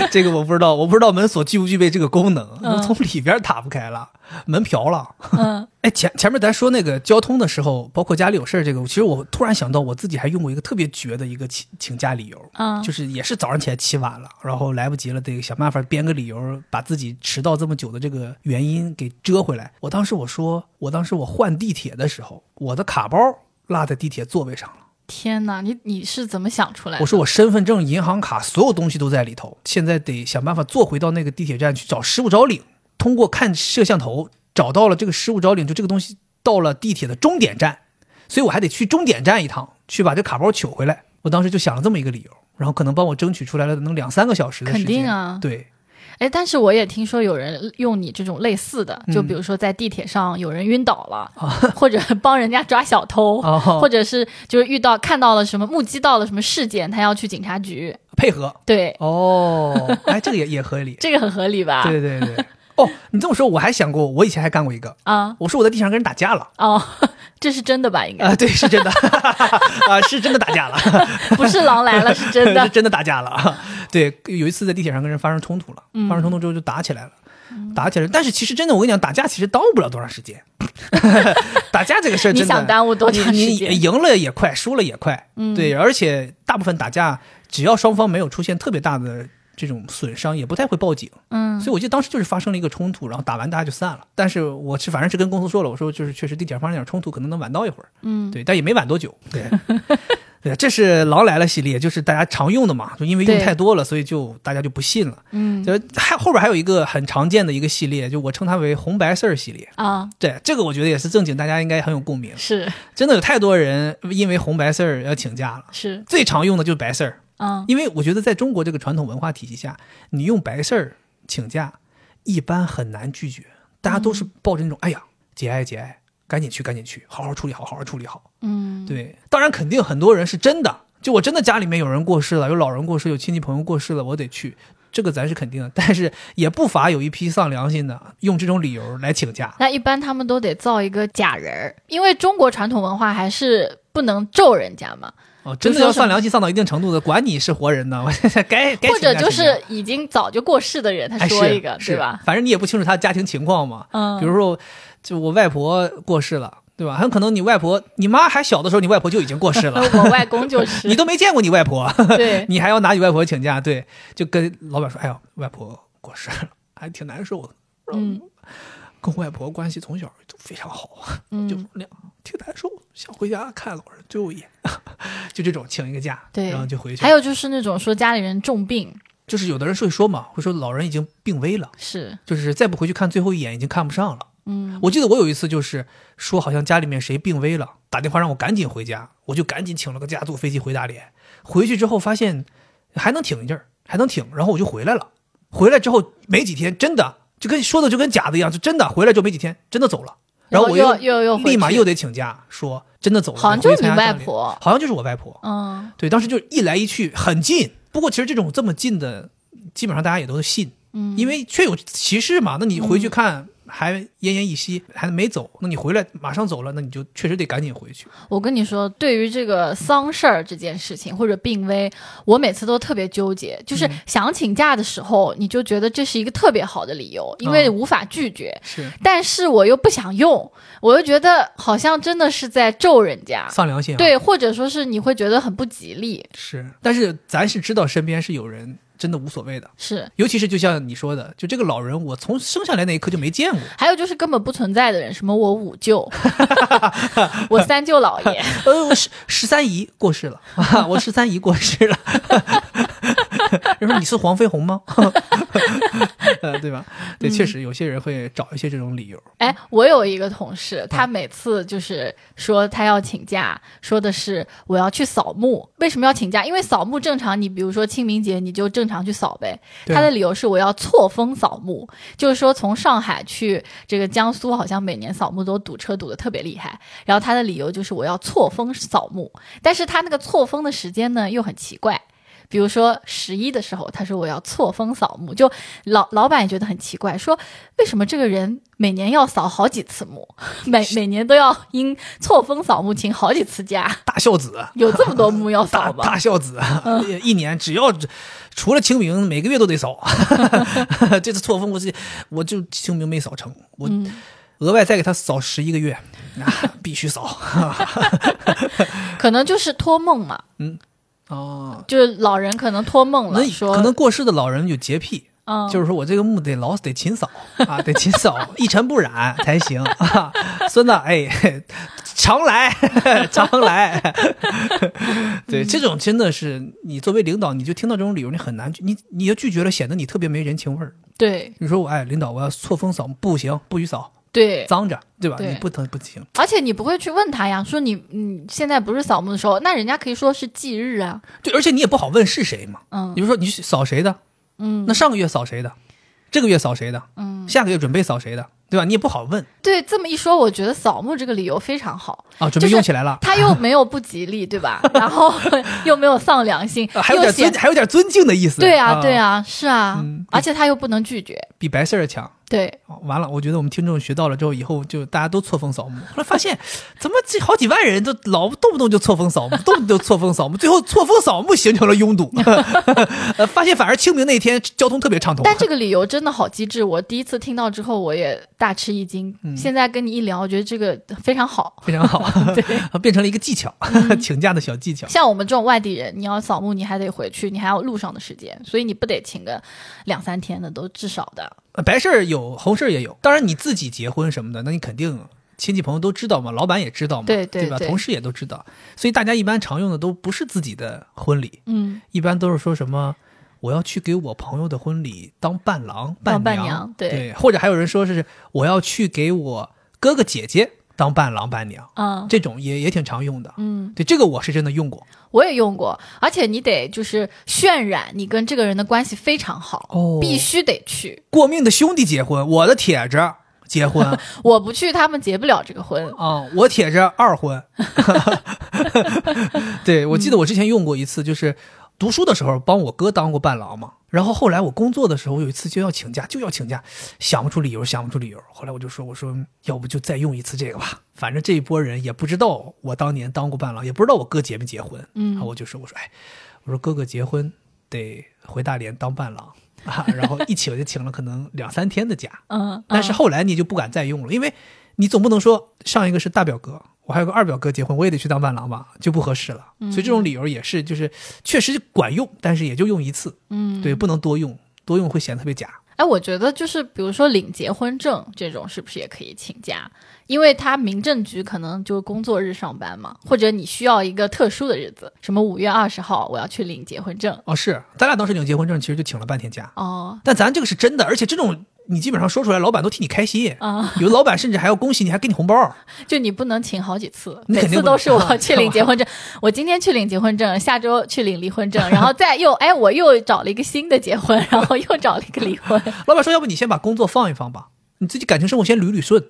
这个我不知道，我不知道门锁具不具备这个功能，嗯从里边打不开了，门瓢了。嗯 哎，前前面咱说那个交通的时候，包括家里有事儿，这个其实我突然想到，我自己还用过一个特别绝的一个请请假理由，嗯，就是也是早上起来起晚了，然后来不及了，得想办法编个理由，把自己迟到这么久的这个原因给遮回来。我当时我说，我当时我换地铁的时候，我的卡包落在地铁座位上了。天哪，你你是怎么想出来的？我说我身份证、银行卡所有东西都在里头，现在得想办法坐回到那个地铁站去找失物招领。通过看摄像头找到了这个失物招领，就这个东西到了地铁的终点站，所以我还得去终点站一趟，去把这卡包取回来。我当时就想了这么一个理由，然后可能帮我争取出来了能两三个小时的时间。肯定啊对，哎，但是我也听说有人用你这种类似的，就嗯比如说在地铁上有人晕倒了，或者帮人家抓小偷，哦或者是就是遇到看到了什么目击到了什么事件，他要去警察局。配合对，哦，哎，这个也也合理。这个很合理吧？对对对。哦，你这么说，我还想过，我以前还干过一个，啊我说我在地上跟人打架了。哦，这是真的吧？应该、啊、对，是真的，啊，是真的打架了。不是狼来了，是真是的。真的打架了啊！对，有一次在地铁上跟人发生冲突了，嗯发生冲突之后就打起来了，打起来了。但是其实真的，我跟你讲，打架其实耽误不了多长时间。打架这个事儿，你真的想耽误多长时间你赢了也快，输了也快。嗯对，而且大部分打架，只要双方没有出现特别大的这种损伤，也不太会报警。嗯所以我记得当时就是发生了一个冲突，然后打完大家就散了。但是我是反正是跟公司说了，我说就是确实地铁上发生点冲突，可能能晚到一会儿。嗯，对，但也没晚多久。对，对，这是狼来了系列，就是大家常用的嘛，就因为用太多了，所以就大家就不信了。嗯就是还后边还有一个很常见的一个系列，就我称它为红白事儿系列。啊，对，这个我觉得也是正经，大家应该很有共鸣。是真的有太多人因为红白事儿要请假了。是，最常用的就是白事儿，嗯因为我觉得在中国这个传统文化体系下，你用白事儿请假，一般很难拒绝，大家都是抱着那种、哎呀节哀节哀，赶紧去赶紧去，好好处理好，好好处理好。嗯，对，当然肯定很多人是真的，就我真的家里面有人过世了，有老人过世，有亲戚朋友过世了，我得去，这个咱是肯定的。但是也不乏有一批丧良心的，用这种理由来请假。那一般他们都得造一个假人儿，因为中国传统文化还是不能咒人家嘛，哦，真的要丧良心丧到一定程度的，管你是活人呢，我该该或者就是已经早就过世的人，他说一个，是对吧？反正你也不清楚他家庭情况嘛。嗯，比如说，就我外婆过世了，对吧？很可能你外婆、你妈还小的时候，你外婆就已经过世了，我外公就 是，你都没见过你外婆，对，你还要拿你外婆请假，对，就跟老板说：“哎呀，外婆过世了，还挺难受的。”嗯跟外婆关系从小就非常好，就嗯，那样挺难受，想回家看老人最后一眼，就这种请一个假，对然后就回去。还有就是那种说家里人重病，就是有的人会说嘛，会说老人已经病危了，是，就是再不回去看最后一眼已经看不上了。嗯我记得我有一次就是说，好像家里面谁病危了，打电话让我赶紧回家，我就赶紧请了个假，坐飞机回大连。回去之后发现还能挺一阵儿，还能挺，然后我就回来了。回来之后没几天，真的就跟说的就跟假的一样，就真的回来就没几天，真的走了。然后我又又又立马又得请假，说真的走了。好像就是你外婆，好像就是我外婆。嗯对，当时就一来一去很近。不过其实这种这么近的，基本上大家也都信，嗯，因为确有其事嘛。那你回去看，还奄奄一息，还没走，那你回来马上走了，那你就确实得赶紧回去。我跟你说，对于这个丧事儿这件事情或者病危，我每次都特别纠结。就是想请假的时候，你就觉得这是一个特别好的理由，因为无法拒绝。是，但是我又不想用，我又觉得好像真的是在咒人家，丧良心。对，或者说是你会觉得很不吉利。是，但是咱是知道身边是有人。真的无所谓的，是，尤其是就像你说的，就这个老人，我从生下来那一刻就没见过。还有就是根本不存在的人，什么我五舅，我三舅姥爷，呃，我十十三姨过世了，我十三姨过世了。人说你是黄飞鸿吗？呃，对吧？对，确实有些人会找一些这种理由。哎，我有一个同事，他每次就是说他要请假，说的是我要去扫墓。为什么要请假？因为扫墓正常，你比如说清明节，你就正常去扫呗。他的理由是我要错峰扫墓，就是说从上海去这个江苏，好像每年扫墓都堵车堵得特别厉害。然后他的理由就是我要错峰扫墓，但是他那个错峰的时间呢又很奇怪。比如说十一的时候，他说我要错峰扫墓，就老老板也觉得很奇怪，说为什么这个人每年要扫好几次墓，每每年都要因错峰扫墓请好几次假？大孝子有这么多墓要扫吗？大孝子，一年只要除了清明，每个月都得扫。这次错峰我是我就清明没扫成，我额外再给他扫十一个月，必须扫。可能就是托梦嘛。嗯。哦，就是老人可能托梦了，说可能过世的老人有洁癖，嗯，就是说我这个墓得老得勤扫啊，得勤扫，一尘不染才行啊。孙子，哎，常来 常来。对，这种真的是你作为领导，你就听到这种理由，你很难，你你要拒绝了，显得你特别没人情味儿。对，你说我哎，领导我要错峰扫，不行，不许扫。对，脏着，对吧？你不疼不行。而且你不会去问他呀，说你你现在不是扫墓的时候，那人家可以说是忌日啊。对，而且你也不好问是谁嘛。嗯，比如说你扫谁的，嗯，那上个月扫谁的，这个月扫谁的，嗯，下个月准备扫谁的。对吧？你也不好问。对，这么一说，我觉得扫墓这个理由非常好啊，准备用起来了。他又没有不吉利，对吧？然后 又没有丧良心，还有点尊，还有点尊敬的意思。对啊，对啊，是啊，而且他又不能拒绝，比白事儿强。对，完了，我觉得我们听众学到了之后，以后就大家都错峰扫墓。后来发现，怎么这好几万人都老动不动就错峰扫墓，动不动就错峰扫墓，最后错峰扫墓形成了拥堵。呃发现反而清明那天交通特别畅通。但这个理由真的好机智，我第一次听到之后，我也。大吃一惊，现在跟你一聊，我觉得这个非常好，非常好，对，变成了一个技巧，请假的小技巧。像我们这种外地人，你要扫墓，你还得回去，你还要路上的时间，所以你不得请个两三天的，都至少的。白事儿有，红事儿也有。当然你自己结婚什么的，那你肯定亲戚朋友都知道嘛，老板也知道嘛，对对吧？同事也都知道，所以大家一般常用的都不是自己的婚礼，嗯，一般都是说什么。我要去给我朋友的婚礼当伴郎伴娘，对，或者还有人说是我要去给我哥哥姐姐当伴郎伴娘，嗯，这种也也挺常用的，嗯，对，这个我是真的用过，我也用过，而且你得就是渲染你跟这个人的关系非常好，哦，必须得去。过命的兄弟结婚，我的铁子结婚，我不去他们结不了这个婚。啊，我铁子二婚，对我记得我之前用过一次，就是。读书的时候帮我哥当过伴郎嘛，然后后来我工作的时候有一次就要请假，就要请假，想不出理由，想不出理由。后来我就说，我说要不就再用一次这个吧，反正这一波人也不知道我当年当过伴郎，也不知道我哥结没结婚。嗯，然后我就说，我说哎，我说哥哥结婚得回大连当伴郎啊，然后一请就请了可能两三天的假。嗯，但是后来你就不敢再用了，因为你总不能说上一个是大表哥。我还有个二表哥结婚，我也得去当伴郎吧，就不合适了。所以这种理由也是，就是确实管用，但是也就用一次。嗯，对，不能多用，多用会显得特别假。哎，我觉得就是比如说领结婚证这种，是不是也可以请假？因为他民政局可能就工作日上班嘛，或者你需要一个特殊的日子，什么五月二十号我要去领结婚证。哦，是，咱俩当时领结婚证，其实就请了半天假。哦，但咱这个是真的，而且这种。你基本上说出来，老板都替你开心啊！有的老板甚至还要恭喜你，还给你红包。就你不能请好几次，每次都是我去领结婚证，我今天去领结婚证，下周去领离婚证，然后再又哎，我又找了一个新的结婚，然后又找了一个离婚。老板说，要不你先把工作放一放吧。你自己感情生活先捋捋顺，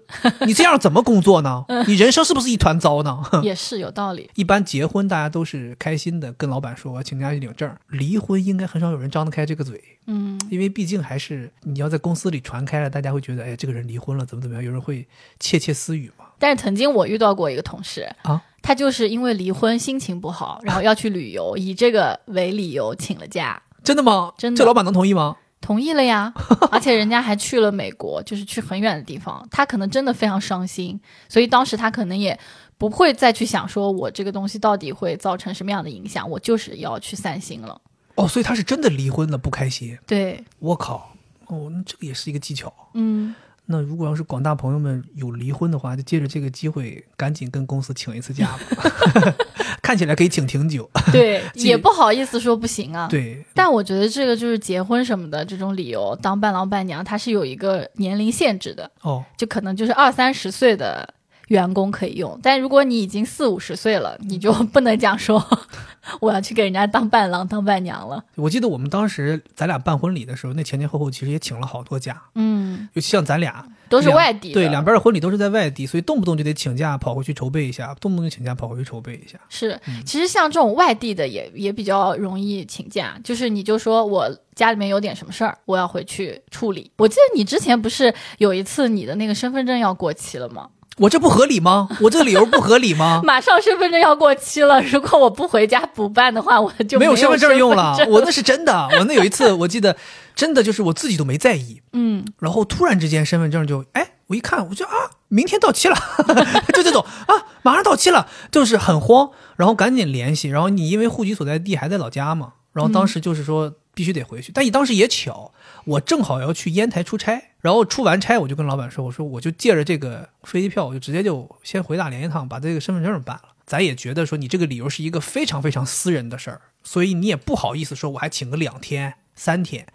你这样怎么工作呢？你人生是不是一团糟呢？也是有道理。一般结婚大家都是开心的，跟老板说我请假去领证。离婚应该很少有人张得开这个嘴，嗯，因为毕竟还是你要在公司里传开了，大家会觉得哎，这个人离婚了，怎么怎么样，有人会窃窃私语嘛。但是曾经我遇到过一个同事啊，他就是因为离婚心情不好，然后要去旅游，以这个为理由请了假。真的吗？真的这老板能同意吗？同意了呀，而且人家还去了美国，就是去很远的地方。他可能真的非常伤心，所以当时他可能也不会再去想说，我这个东西到底会造成什么样的影响，我就是要去散心了。哦，所以他是真的离婚了，不开心。对，我靠，哦，那这个也是一个技巧。嗯，那如果要是广大朋友们有离婚的话，就借着这个机会，赶紧跟公司请一次假吧。看起来可以请挺久。对，也不好意思说不行啊。。对，但我觉得这个就是结婚什么的这种理由，当伴郎伴娘，它是有一个年龄限制的，哦，就可能就是二三十岁的员工可以用，但如果你已经四五十岁了，你就不能讲说 我要去给人家当伴郎当伴娘了。我记得我们当时咱俩办婚礼的时候，那前前后后其实也请了好多假，嗯，尤其像咱俩都是外地，对，两边的婚礼都是在外地，所以动不动就得请假跑回去筹备一下，动不动就请假跑回去筹备一下。是，嗯其实像这种外地的也也比较容易请假，就是你就说我家里面有点什么事儿，我要回去处理。我记得你之前不是有一次你的那个身份证要过期了吗？我这不合理吗？我这个理由不合理吗？马上身份证要过期了，如果我不回家补办的话，我就有没有身份证用了，我那是真的。我那有一次，我记得真的就是我自己都没在意，嗯，然后突然之间身份证就哎，我一看，我就啊，明天到期了，就这种啊，马上到期了，就是很慌，然后赶紧联系，然后你因为户籍所在地还在老家嘛，然后当时就是说必须得回去，但你当时也巧，我正好要去烟台出差，然后出完差我就跟老板说，我说我就借着这个飞机票，我就直接就先回大连一趟，把这个身份证办了。咱也觉得说你这个理由是一个非常非常私人的事儿，所以你也不好意思说我还请个两天三天。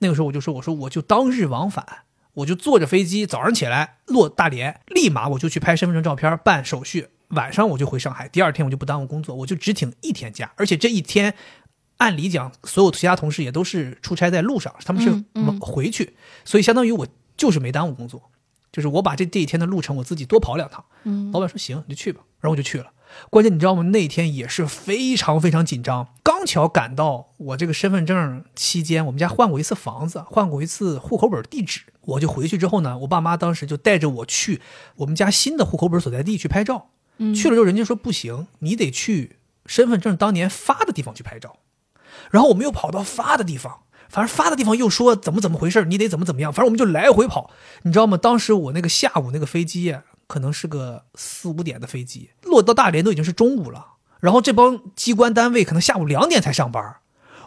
那个时候我就说，我说我就当日往返，我就坐着飞机，早上起来落大连，立马我就去拍身份证照片办手续，晚上我就回上海，第二天我就不耽误工作，我就只请一天假，而且这一天。按理讲，所有其他同事也都是出差在路上，他们是嗯嗯回去，所以相当于我就是没耽误工作，就是我把这这一天的路程我自己多跑两趟。嗯老板说行，你就去吧，然后我就去了。关键你知道吗？那天也是非常非常紧张，刚巧赶到我这个身份证期间，我们家换过一次房子，换过一次户口本地址。我就回去之后呢，我爸妈当时就带着我去我们家新的户口本所在地去拍照。嗯去了之后，人家说不行，你得去身份证当年发的地方去拍照。然后我们又跑到发的地方，反正发的地方又说怎么怎么回事，你得怎么怎么样，反正我们就来回跑，你知道吗？当时我那个下午那个飞机，可能是个四五点的飞机，落到大连都已经是中午了，然后这帮机关单位可能下午两点才上班，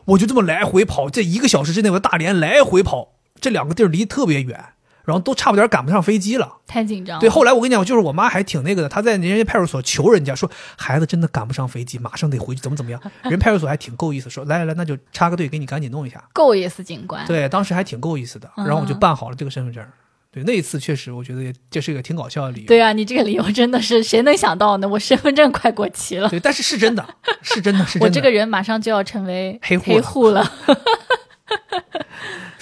我就这么来回跑，这一个小时之内我大连来回跑，这两个地儿离特别远，然后都差不点赶不上飞机了。太紧张了。对，后来我跟你讲，就是我妈还挺那个的，她在人家派出所求人家说，孩子真的赶不上飞机，马上得回去，怎么怎么样。人派出所还挺够意思，说来来来，那就插个队给你赶紧弄一下。够意思，警官。对，当时还挺够意思的，嗯然后我就办好了这个身份证。对，那一次确实我觉得也这是一个挺搞笑的理由。对啊，你这个理由真的是谁能想到呢？我身份证快过期了，对，但是是真的，是真的，是真的。我这个人马上就要成为黑户了黑户了。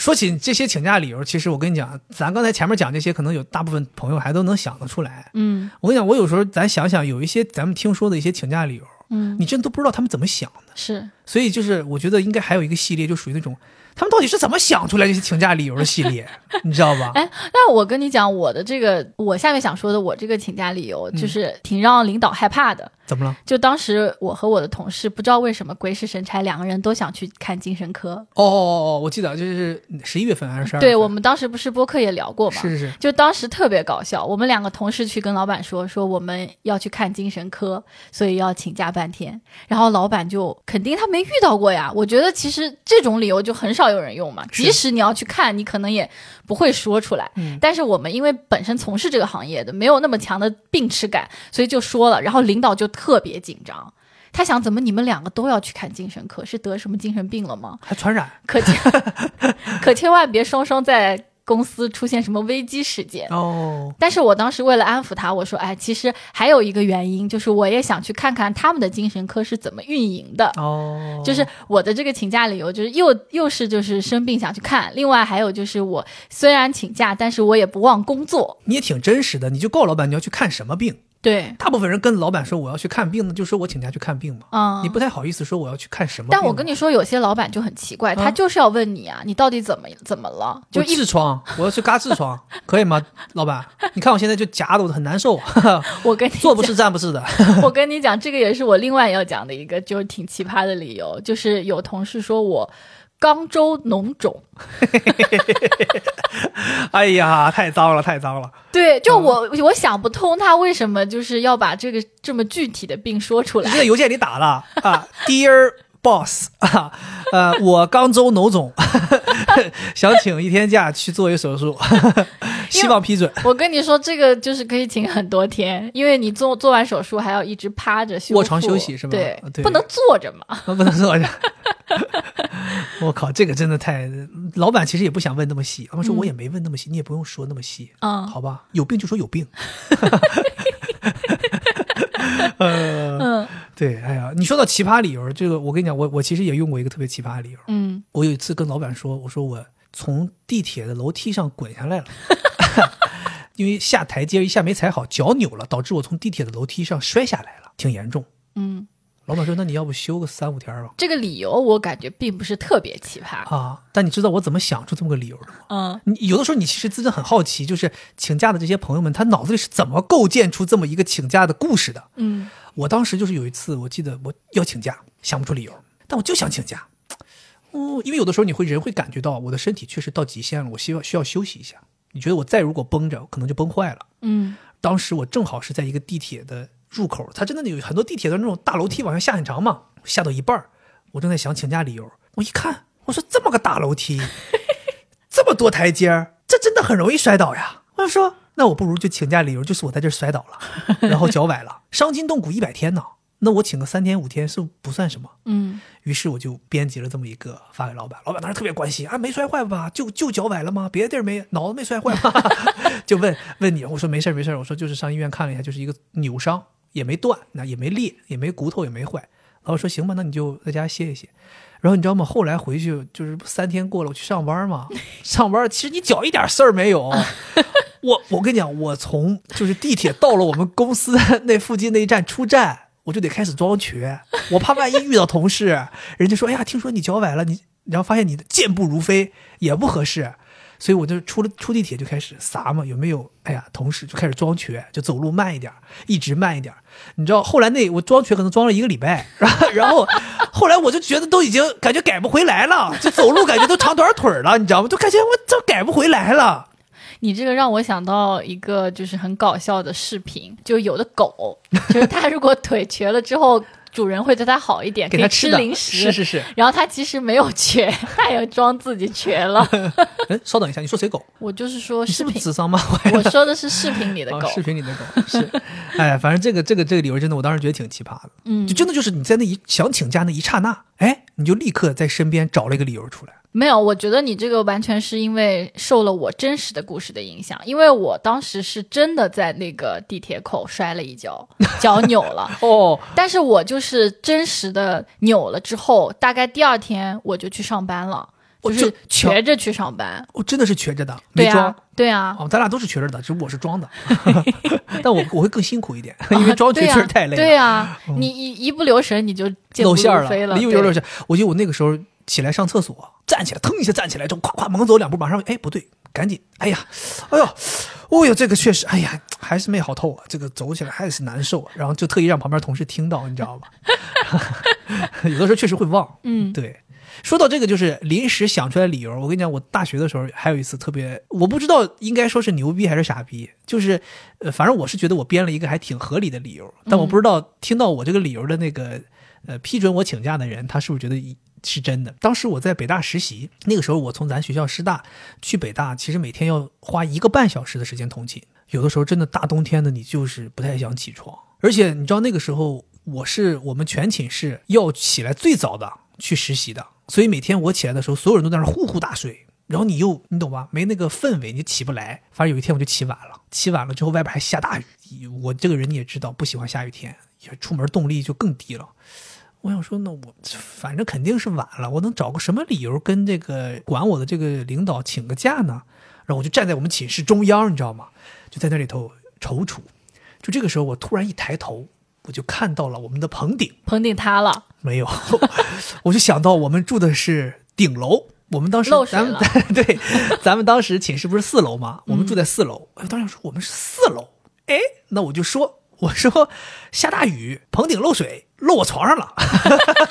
说起这些请假理由，其实我跟你讲，咱刚才前面讲这些，可能有大部分朋友还都能想得出来。嗯我跟你讲，我有时候咱想想，有一些咱们听说的一些请假理由，嗯，你真都不知道他们怎么想的。是所以就是我觉得应该还有一个系列，就属于那种他们到底是怎么想出来这些请假理由的系列，你知道吧？哎，那我跟你讲，我的这个，我下面想说的，我这个请假理由就是挺让领导害怕的。怎么了？就当时我和我的同事不知道为什么鬼使神差，两个人都想去看精神科。哦哦哦哦，我记得就是十一月份还是十二？对我们当时不是播客也聊过嘛，是是是，就当时特别搞笑，我们两个同事去跟老板说，说我们要去看精神科，所以要请假半天。然后老板就肯定他没遇到过呀。我觉得其实这种理由就很少有人用嘛，即使你要去看，你可能也不会说出来。嗯但是我们因为本身从事这个行业的，没有那么强的病耻感，所以就说了。然后领导就特别紧张，他想怎么你们两个都要去看精神科，是得什么精神病了吗？还传染。可千 可千万别双双在公司出现什么危机事件。哦，但是我当时为了安抚他，我说，哎，其实还有一个原因，就是我也想去看看他们的精神科是怎么运营的。哦，就是我的这个请假理由，就是又又是就是生病想去看，另外还有就是我虽然请假，但是我也不忘工作。你也挺真实的，你就告诉老板你要去看什么病。对，大部分人跟老板说我要去看病呢，就说我请假去看病嘛。嗯，你不太好意思说我要去看什么病。但我跟你说，有些老板就很奇怪，他就是要问你啊，你到底怎么怎么了？就痔疮，我要去嘎痔疮，可以吗，老板？你看我现在就夹的我很难受。我跟你 坐不是站不是的。我跟你讲，这个也是我另外要讲的一个，就是挺奇葩的理由，就是有同事说我肛周脓肿。哎呀，太脏了，太脏了。对，就我、我想不通他为什么就是要把这个这么具体的病说出来你。在邮件里打了啊，Dear Boss 啊，呃，我肛周脓肿，想请一天假去做一手术，希望批准。我跟你说，这个就是可以请很多天，因为你做做完手术还要一直趴着休卧床休息是吗对，对不能坐着嘛。不能坐着。我靠，这个真的太……老板其实也不想问那么细，他们说我也没问那么细，你也不用说那么细，嗯好吧？有病就说有病。对，哎呀，你说到奇葩理由，这个我跟你讲，我我其实也用过一个特别奇葩的理由。嗯，我有一次跟老板说，我说我从地铁的楼梯上滚下来了，因为下台阶一下没踩好，脚扭了，导致我从地铁的楼梯上摔下来了，挺严重。嗯，老板说：“那你要不休个三五天吧这个理由我感觉并不是特别奇葩。？”啊，但你知道我怎么想出这么个理由的吗？嗯，你有的时候你其实真的很好奇，就是请假的这些朋友们，他脑子里是怎么构建出这么一个请假的故事的？嗯我当时就是有一次，我记得我要请假，想不出理由，但我就想请假。哦，因为有的时候你会人会感觉到我的身体确实到极限了，我需要需要休息一下。你觉得我再如果绷着，可能就崩坏了。嗯当时我正好是在一个地铁的入口，它真的有很多地铁的那种大楼梯往下下很长嘛，下到一半儿我正在想请假理由，我一看，我说这么个大楼梯，这么多台阶儿，这真的很容易摔倒呀。我就说，那我不如就请假理由就是我在这儿摔倒了，然后脚崴了，伤筋动骨一百天呢。那我请个三天五天是不算什么？嗯于是我就编辑了这么一个发给老板，老板当时特别关心啊，没摔坏吧？就就脚崴了吗？别的地儿没，脑子没摔坏吗？就问问你，我说没事儿没事儿，我说就是上医院看了一下，就是一个扭伤，也没断，那也没裂，也没骨头也没坏。然后说行吧，那你就在家歇一歇。然后你知道吗？后来回去就是三天过了，我去上班嘛，上班其实你脚一点事儿没有。我我跟你讲，我从就是地铁到了我们公司那附近那一站出站，我就得开始装瘸，我怕万一遇到同事，人家说哎呀，听说你脚崴了，你然后发现你的健步如飞，也不合适，所以我就出了出地铁就开始撒嘛，有没有？哎呀，同事就开始装瘸，就走路慢一点，一直慢一点。你知道后来那我装瘸可能装了一个礼拜，然后后后来我就觉得都已经感觉改不回来了，就走路感觉都长短腿了，你知道吗？就感觉我这改不回来了。你这个让我想到一个就是很搞笑的视频，就有的狗，就是它如果腿瘸了之后，主人会对它好一点，给它吃的零食，是是是。然后它其实没有瘸，它也装自己瘸了。哎，稍等一下，你说谁狗？我就是说视频，智商吗？我说的是视频里的狗。啊视频里的狗是，哎，反正这个这个这个理由真的，我当时觉得挺奇葩的。嗯就真的就是你在那一想请假那一刹那，哎，你就立刻在身边找了一个理由出来。没有，我觉得你这个完全是因为受了我真实的故事的影响，因为我当时是真的在那个地铁口摔了一跤，脚扭了。哦，但是我就是真实的扭了之后，大概第二天我就去上班了，我就是瘸着去上班。我真的是瘸着的，对没装啊。，对啊，哦，咱俩都是瘸着的，只不过我是装的，但我我会更辛苦一点，因为装瘸确实太累对啊，你一一不留神你就露馅儿了，一不留神。我记得我那个时候起来上厕所，站起来，腾一下站起来之后，咵咵猛走两步，马上哎不对，赶紧，哎呀，哎呦，哦呦，这个确实，哎呀，还是没好透啊，这个走起来还是难受啊。然后就特意让旁边同事听到，你知道吗？有的时候确实会忘，嗯对。说到这个，就是临时想出来理由。我跟你讲，我大学的时候还有一次特别，我不知道应该说是牛逼还是傻逼，就是，呃，反正我是觉得我编了一个还挺合理的理由，但我不知道听到我这个理由的那个，呃，批准我请假的人，他是不是觉得是真的？当时我在北大实习，那个时候我从咱学校师大去北大，其实每天要花一个半小时的时间通勤，有的时候真的大冬天的，你就是不太想起床，而且你知道那个时候我是我们全寝室要起来最早的去实习的，所以每天我起来的时候，所有人都在那呼呼大睡。然后你又你懂吧？没那个氛围，你起不来。反正有一天我就起晚了，起晚了之后外边还下大雨。我这个人你也知道，不喜欢下雨天，也出门动力就更低了。我想说，那我反正肯定是晚了，我能找个什么理由跟这个管我的这个领导请个假呢？然后我就站在我们寝室中央，你知道吗？就在那里头踌躇。就这个时候，我突然一抬头，我就看到了我们的棚顶，棚顶塌了。没有，我就想到我们住的是顶楼。我们当时咱们 对，咱们当时寝室不是四楼吗？我们住在四楼。我当时说我们是四楼，哎，那我就说我说下大雨，棚顶漏水，漏我床上了。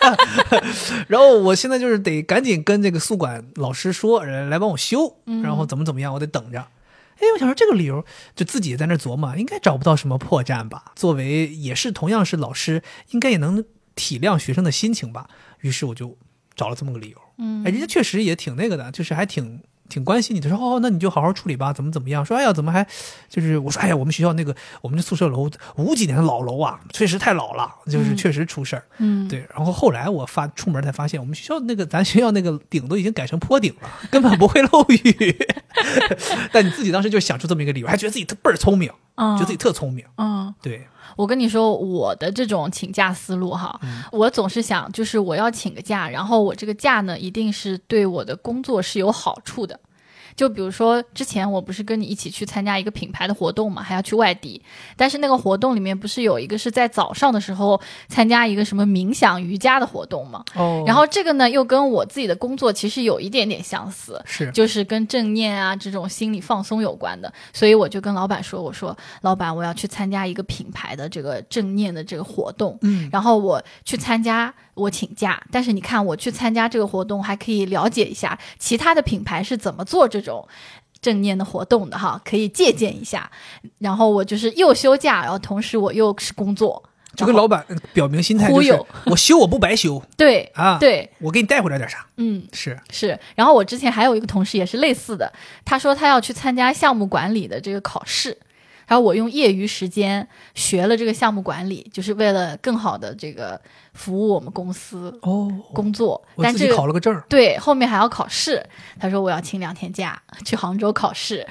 然后我现在就是得赶紧跟这个宿管老师说，来帮我修，然后怎么怎么样，我得等着。哎，我想说这个理由，就自己在那琢磨，应该找不到什么破绽吧？作为也是同样是老师，应该也能体谅学生的心情吧？于是我就找了这么个理由。嗯，哎，人家确实也挺那个的，就是还挺挺关心你的。说哦，那你就好好处理吧，怎么怎么样？说哎呀，怎么还就是我说哎呀，我们学校那个我们的宿舍楼五几年的老楼啊，确实太老了，就是确实出事儿。嗯，对。然后后来我发出门才发现，我们学校那个 咱学校那个顶都已经改成坡顶了，根本不会漏雨。但你自己当时就想出这么一个理由，还觉得自己特倍儿聪明，觉得自己特聪明。嗯，对。我跟你说，我的这种请假思路哈，我总是想，就是我要请个假，然后我这个假呢，一定是对我的工作是有好处的。就比如说，之前我不是跟你一起去参加一个品牌的活动嘛，还要去外地。但是那个活动里面不是有一个是在早上的时候参加一个什么冥想瑜伽的活动嘛？哦。然后这个呢，又跟我自己的工作其实有一点点相似，是，就是跟正念啊这种心理放松有关的。所以我就跟老板说：“我说，老板，我要去参加一个品牌的这个正念的这个活动。嗯。然后我去参加，我请假。但是你看，我去参加这个活动，还可以了解一下其他的品牌是怎么做这种。”正念的活动的哈，可以借鉴一下。然后我就是又休假，然后同时我又是工作，就跟老板表明心态，就是我休我不白休。对啊，对，我给你带回来点啥？嗯，是是。然后我之前还有一个同事也是类似的，他说他要去参加项目管理的这个考试。然后我用业余时间学了这个项目管理，就是为了更好的这个服务我们公司哦工作。我自己考了个证对，后面还要考试。他说我要请两天假去杭州考试。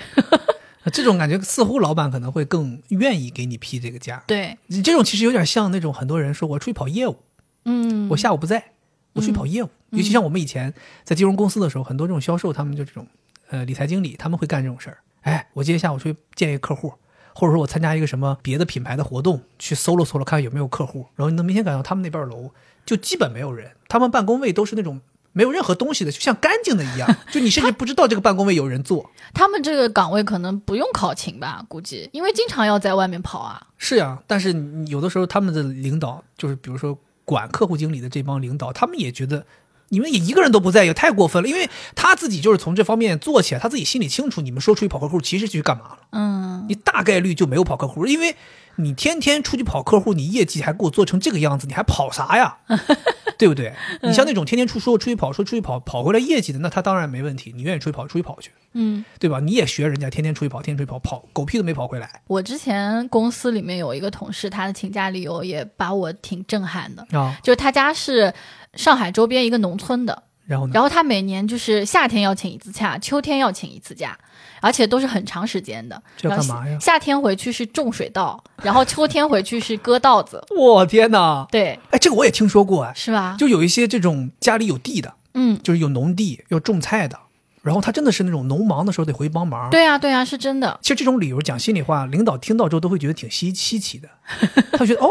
这种感觉似乎老板可能会更愿意给你批这个假。对你这种其实有点像那种很多人说我出去跑业务，嗯，我下午不在，我去跑业务。尤其像我们以前在金融公司的时候，很多这种销售他们就这种呃理财经理他们会干这种事儿。哎，我今天下午出去见一个客户。或者说我参加一个什么别的品牌的活动，去搜了搜了，看看有没有客户，然后你能明显感到他们那边楼就基本没有人，他们办公位都是那种没有任何东西的，就像干净的一样，就你甚至不知道这个办公位有人坐。他们这个岗位可能不用考勤吧，估计，因为经常要在外面跑啊。是呀，但是有的时候他们的领导就是比如说管客户经理的这帮领导，他们也觉得。你们也一个人都不在，也太过分了。因为他自己就是从这方面做起来，他自己心里清楚。你们说出去跑客户，其实去干嘛了？嗯，你大概率就没有跑客户，因为你天天出去跑客户，你业绩还给我做成这个样子，你还跑啥呀？对不对？你像那种天天出说出去跑，说出去跑跑回来业绩的，那他当然没问题。你愿意出去跑，出去跑去，嗯，对吧？你也学人家天天出去跑，天天出去跑，跑狗屁都没跑回来。我之前公司里面有一个同事，他的请假理由也把我挺震撼的啊，就是他家是上海周边一个农村的。然后呢？然后他每年就是夏天要请一次假，秋天要请一次假，而且都是很长时间的。这干嘛呀？夏天回去是种水稻，然后秋天回去是割稻子。我天哪！对，哎，这个我也听说过哎，是吧？就有一些这种家里有地的，嗯，就是有农地要种菜的，然后他真的是那种农忙的时候得回去帮忙。对啊，对啊，是真的。其实这种理由讲心里话，领导听到之后都会觉得挺稀稀奇的，他觉得哦。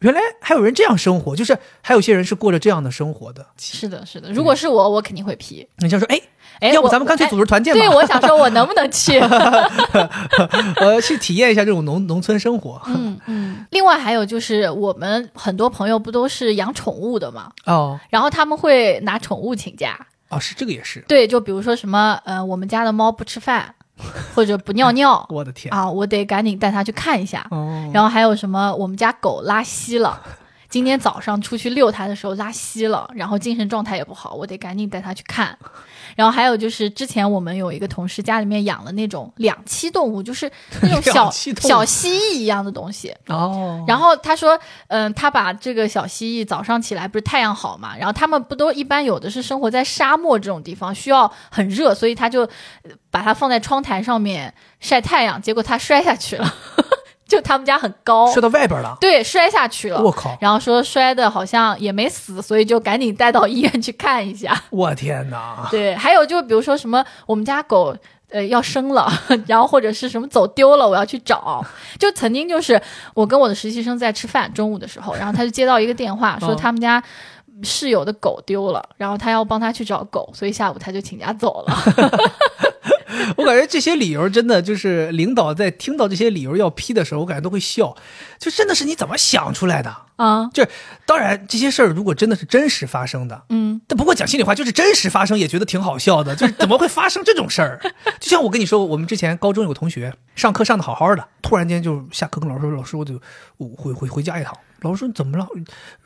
原来还有人这样生活，就是还有些人是过着这样的生活的。是的，是的。如果是我，我肯定会批。你就说，哎哎，要不咱们干脆组织团建吧？对，我想说，我能不能去？我要去体验一下这种农农村生活。嗯嗯。另外还有就是，我们很多朋友不都是养宠物的嘛？哦。然后他们会拿宠物请假。哦，是这个也是。对，就比如说什么，呃，我们家的猫不吃饭。或者不尿尿，我的天啊！我得赶紧带它去看一下。然后还有什么？我们家狗拉稀了，今天早上出去遛它的时候拉稀了，然后精神状态也不好，我得赶紧带它去看。然后还有就是之前我们有一个同事家里面养了那种两栖动物，就是那种 小小蜥蜴一样的东西。哦，然后他说，嗯，他把这个小蜥蜴早上起来不是太阳好嘛，然后他们不都一般有的是生活在沙漠这种地方，需要很热，所以他就呃把它放在窗台上面晒太阳，结果它摔下去了，就他们家很高，摔到外边了，对，摔下去了。我靠，然后说摔的好像也没死，所以就赶紧带到医院去看一下。我天哪！对，还有就比如说什么我们家狗。呃，要生了，然后或者是什么走丢了，我要去找。就曾经就是我跟我的实习生在吃饭，中午的时候，然后他就接到一个电话，说哦他们家室友的狗丢了，然后他要帮他去找狗，所以下午他就请假走了。我感觉这些理由真的就是领导在听到这些理由要批的时候，我感觉都会笑，就真的是你怎么想出来的？啊，就是当然这些事儿如果真的是真实发生的，嗯，但不过讲心里话，就是真实发生也觉得挺好笑的，就是怎么会发生这种事儿？就像我跟你说，我们之前高中有个同学上课上的好好的，突然间就下课跟老师说：“老师，我得回回回家一趟。”老师说：“怎么了？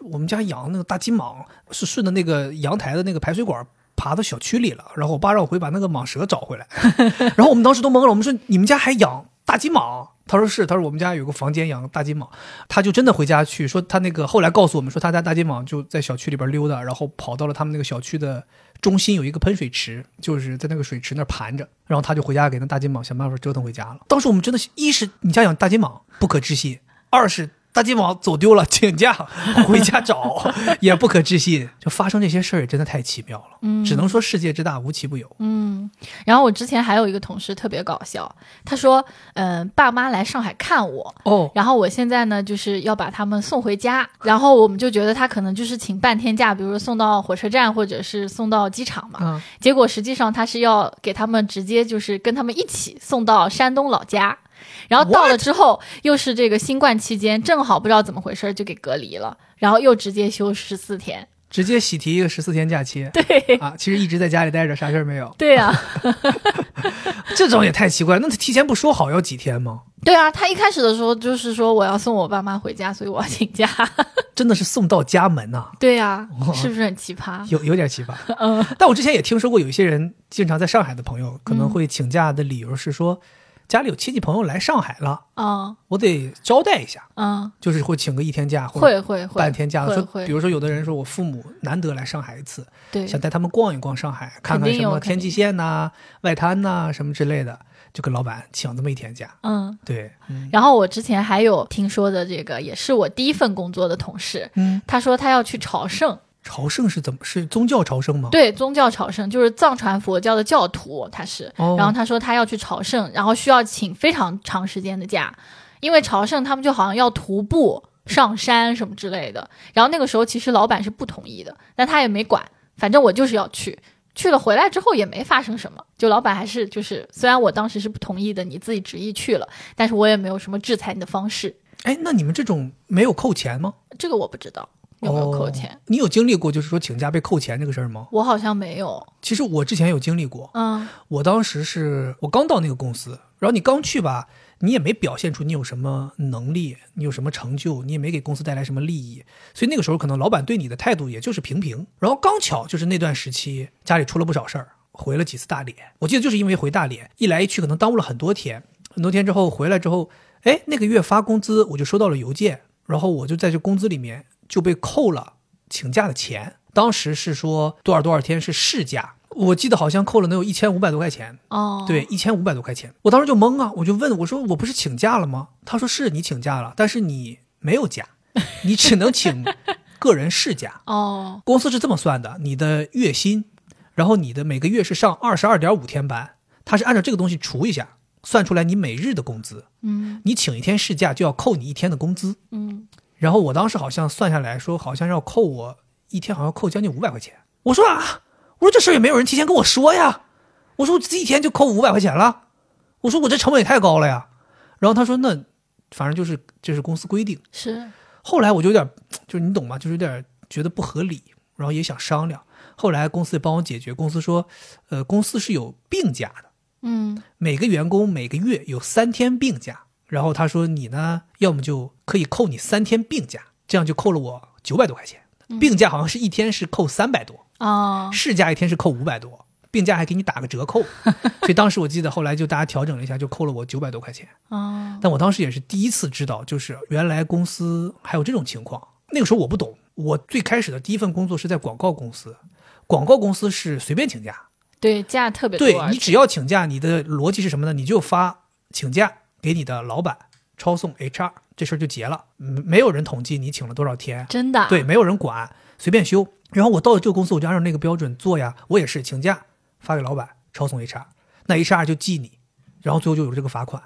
我们家养那个大金蟒是顺着那个阳台的那个排水管。”爬到小区里了，然后我爸让我回把那个蟒蛇找回来，然后我们当时都懵了，我们说你们家还养大金蟒？他说是，他说我们家有个房间养大金蟒，他就真的回家去说他那个后来告诉我们说他家大金蟒就在小区里边溜达，然后跑到了他们那个小区的中心有一个喷水池，就是在那个水池那盘着，然后他就回家给那大金蟒想办法折腾回家了。当时我们真的一是你家养大金蟒不可置信，二是。大金蟒走丢了，请假 回家找，也不可置信。就发生这些事儿，也真的太奇妙了。嗯，只能说世界之大，无奇不有。嗯，然后我之前还有一个同事特别搞笑，他说，嗯、爸妈来上海看我，哦，然后我现在呢就是要把他们送回家，然后我们就觉得他可能就是请半天假，比如说送到火车站或者是送到机场嘛。嗯，结果实际上他是要给他们直接就是跟他们一起送到山东老家，然后到了之后又是这个新冠期间，正好不知道怎么回事就给隔离了，然后又直接休十四天。直接喜提一个十四天假期。对啊，其实一直在家里待着，啥事儿没有。对呀、这种也太奇怪了，那他提前不说好要几天吗？对啊，他一开始的时候就是说我要送我爸妈回家，所以我要请假。真的是送到家门呐、对呀、是不是很奇葩？有有点奇葩。嗯但我之前也听说过，有一些人经常在上海的朋友可能会请假的理由是说，家里有亲戚朋友来上海了，嗯。我得招待一下，嗯，就是会请个一天假会会会。半天假。说，比如说有的人说我父母难得来上海一次，对。想带他们逛一逛上海，看看什么天际线呐、外滩呐、什么之类的，就跟老板请这么一天假。嗯。对，嗯。然后我之前还有听说的这个，也是我第一份工作的同事，嗯，他说他要去朝圣，朝圣是怎么是宗教朝圣吗？对，宗教朝圣就是藏传佛教的教徒，他是。哦然后他说他要去朝圣，然后需要请非常长时间的假，因为朝圣他们就好像要徒步上山什么之类的。然后那个时候其实老板是不同意的，但他也没管，反正我就是要去。去了回来之后也没发生什么，就老板还是就是，虽然我当时是不同意的，你自己执意去了，但是我也没有什么制裁你的方式，哎，那你们这种没有扣钱吗？这个我不知道有没有扣钱，哦你有经历过就是说请假被扣钱这个事儿吗？我好像没有。其实我之前有经历过，嗯我当时是我刚到那个公司，然后你刚去吧，你也没表现出你有什么能力，你有什么成就，你也没给公司带来什么利益，所以那个时候可能老板对你的态度也就是平平。然后刚巧就是那段时期家里出了不少事儿，回了几次大连，我记得就是因为回大连，一来一去可能耽误了很多天，很多天之后回来之后，哎，那个月发工资我就收到了邮件，然后我就在这工资里面就被扣了请假的钱，当时是说多少多少天是事假。我记得好像扣了能有一千五百多块钱，哦，对，一千五百多块钱，我当时就懵啊，我就问我说我不是请假了吗？他说是你请假了，但是你没有假，你只能请个人事假。哦公司是这么算的，你的月薪，然后你的每个月是上二十二点五天班，他是按照这个东西除一下，算出来你每日的工资。嗯你请一天事假就要扣你一天的工资。嗯然后我当时好像算下来说，好像要扣我一天，好像扣将近五百块钱。我说啊，我说这事儿也没有人提前跟我说呀。我说我这一天就扣五百块钱了。我说我这成本也太高了呀。然后他说那反正就是这是公司规定。是后来我就有点就是你懂吗？就是有点觉得不合理，然后也想商量。后来公司也帮我解决，公司说，呃，公司是有病假的，嗯每个员工每个月有三天病假，然后他说你呢，要么就可以扣你三天病假，这样就扣了我九百多块钱，病假好像是一天是扣三百多，哦，事假一天是扣五百多，病假还给你打个折扣，所以当时我记得后来就大家调整了一下，就扣了我九百多块钱。哦，但我当时也是第一次知道，就是原来公司还有这种情况。那个时候我不懂，我最开始的第一份工作是在广告公司，广告公司是随便请假，对，假特别多，对你只要请假，你的逻辑是什么呢？你就发请假给你的老板抄送 HR，这事儿就结了，嗯没有人统计你请了多少天，真的，对，没有人管，随便休。然后我到了这个公司，我就按照那个标准做呀。我也是请假发给老板，抄送 HR，那 HR 就记你，然后最后就有了这个罚款。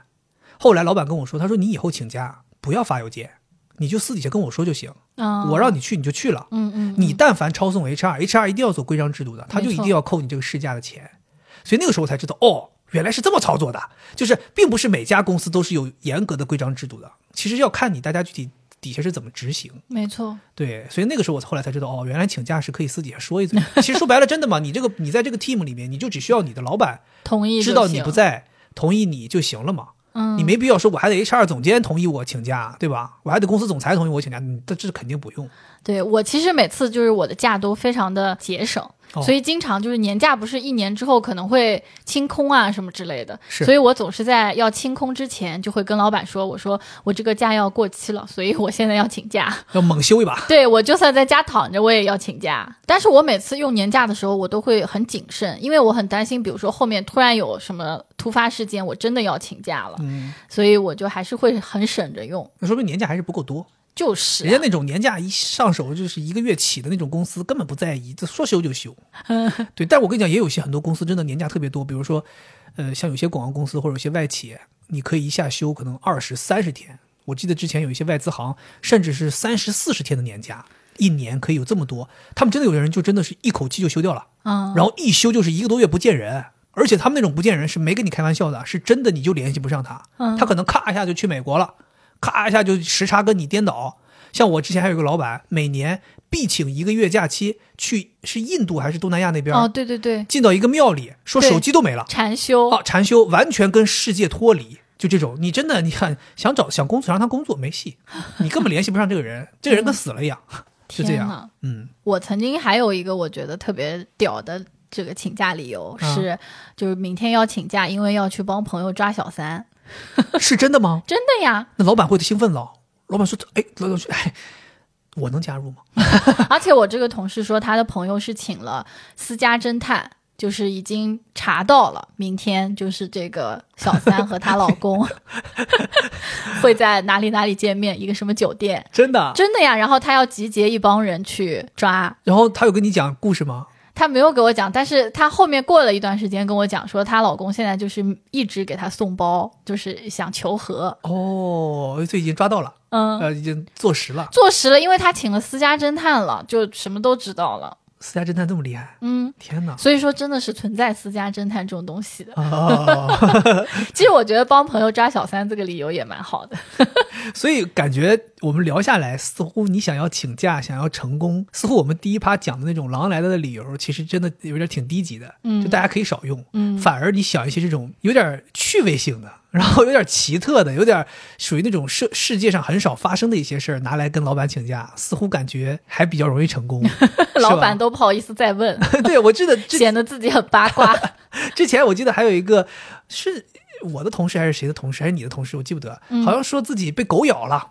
后来老板跟我说，他说你以后请假不要发邮件，你就私底下跟我说就行，嗯，我让你去你就去了。嗯嗯，你但凡抄送 HR，HR 一定要走规章制度的，他就一定要扣你这个事假的钱。所以那个时候我才知道，哦，原来是这么操作的，就是并不是每家公司都是有严格的规章制度的，其实要看你大家具体底下是怎么执行。没错，对，所以那个时候我后来才知道，哦，原来请假是可以私底下说一嘴。其实说白了，真的嘛，你这个你在这个 team 里面，你就只需要你的老板同意知道你不在，同意你就行了嘛。嗯，你没必要说我还得 HR 总监同意我请假，对吧？我还得公司总裁同意我请假，这这肯定不用。对我其实每次就是我的假都非常的节省，哦所以经常就是年假不是一年之后可能会清空啊什么之类的，所以我总是在要清空之前就会跟老板说，我说我这个假要过期了，所以我现在要请假。要猛休一把。对我就算在家躺着，我也要请假。但是我每次用年假的时候，我都会很谨慎，因为我很担心，比如说后面突然有什么突发事件，我真的要请假了，嗯，所以我就还是会很省着用。那说明年假还是不够多。就是啊、人家那种年假一上手就是一个月起的那种公司，根本不在意，这说休就休。对，但我跟你讲，也有些很多公司真的年假特别多，比如说，呃，像有些广告公司或者有些外企，你可以一下休可能二十三十天。我记得之前有一些外资行，甚至是三十四十天的年假，一年可以有这么多。他们真的有的人就真的是一口气就休掉了，嗯，然后一休就是一个多月不见人。而且他们那种不见人是没跟你开玩笑的，是真的你就联系不上他，嗯他可能咔一下就去美国了，咔一下就时差跟你颠倒。像我之前还有一个老板，每年必请一个月假期去是印度还是东南亚那边，哦，对对对，进到一个庙里，说手机都没了，禅修，啊，禅修，完全跟世界脱离。就这种，你真的，你看想找想工作，让他工作没戏，你根本联系不上这个人，这个人跟死了一样，是这样。嗯，我曾经还有一个我觉得特别屌的这个请假理由啊是，就是明天要请假，因为要去帮朋友抓小三。是真的吗？真的呀！那老板会兴奋了。老板说：“哎，老板说，哎，我能加入吗？而且我这个同事说，他的朋友是请了私家侦探，就是已经查到了，明天就是这个小三和她老公 会在哪里哪里见面，一个什么酒店。真的？真的呀，然后他要集结一帮人去抓，然后他有跟你讲故事吗？他没有给我讲，但是她后面过了一段时间跟我讲说，她老公现在就是一直给她送包，就是想求和，哦，这已经抓到了，嗯，呃，已经坐实了。坐实了，因为她请了私家侦探了，就什么都知道了，私家侦探这么厉害，嗯，天哪！所以说真的是存在私家侦探这种东西的。哦，其实我觉得帮朋友抓小三这个理由也蛮好的，所以感觉我们聊下来，似乎你想要请假，想要成功，似乎我们第一趴讲的那种狼来了的理由，其实真的有点挺低级的，嗯就大家可以少用，嗯反而你想一些这种有点趣味性的，然后有点奇特的，有点属于那种世世界上很少发生的一些事儿，拿来跟老板请假，似乎感觉还比较容易成功。老板都不好意思再问，对我记得之显得自己很八卦。之前我记得还有一个是我的同事还是谁的同事还是你的同事，我记不得，好像说自己被狗咬了。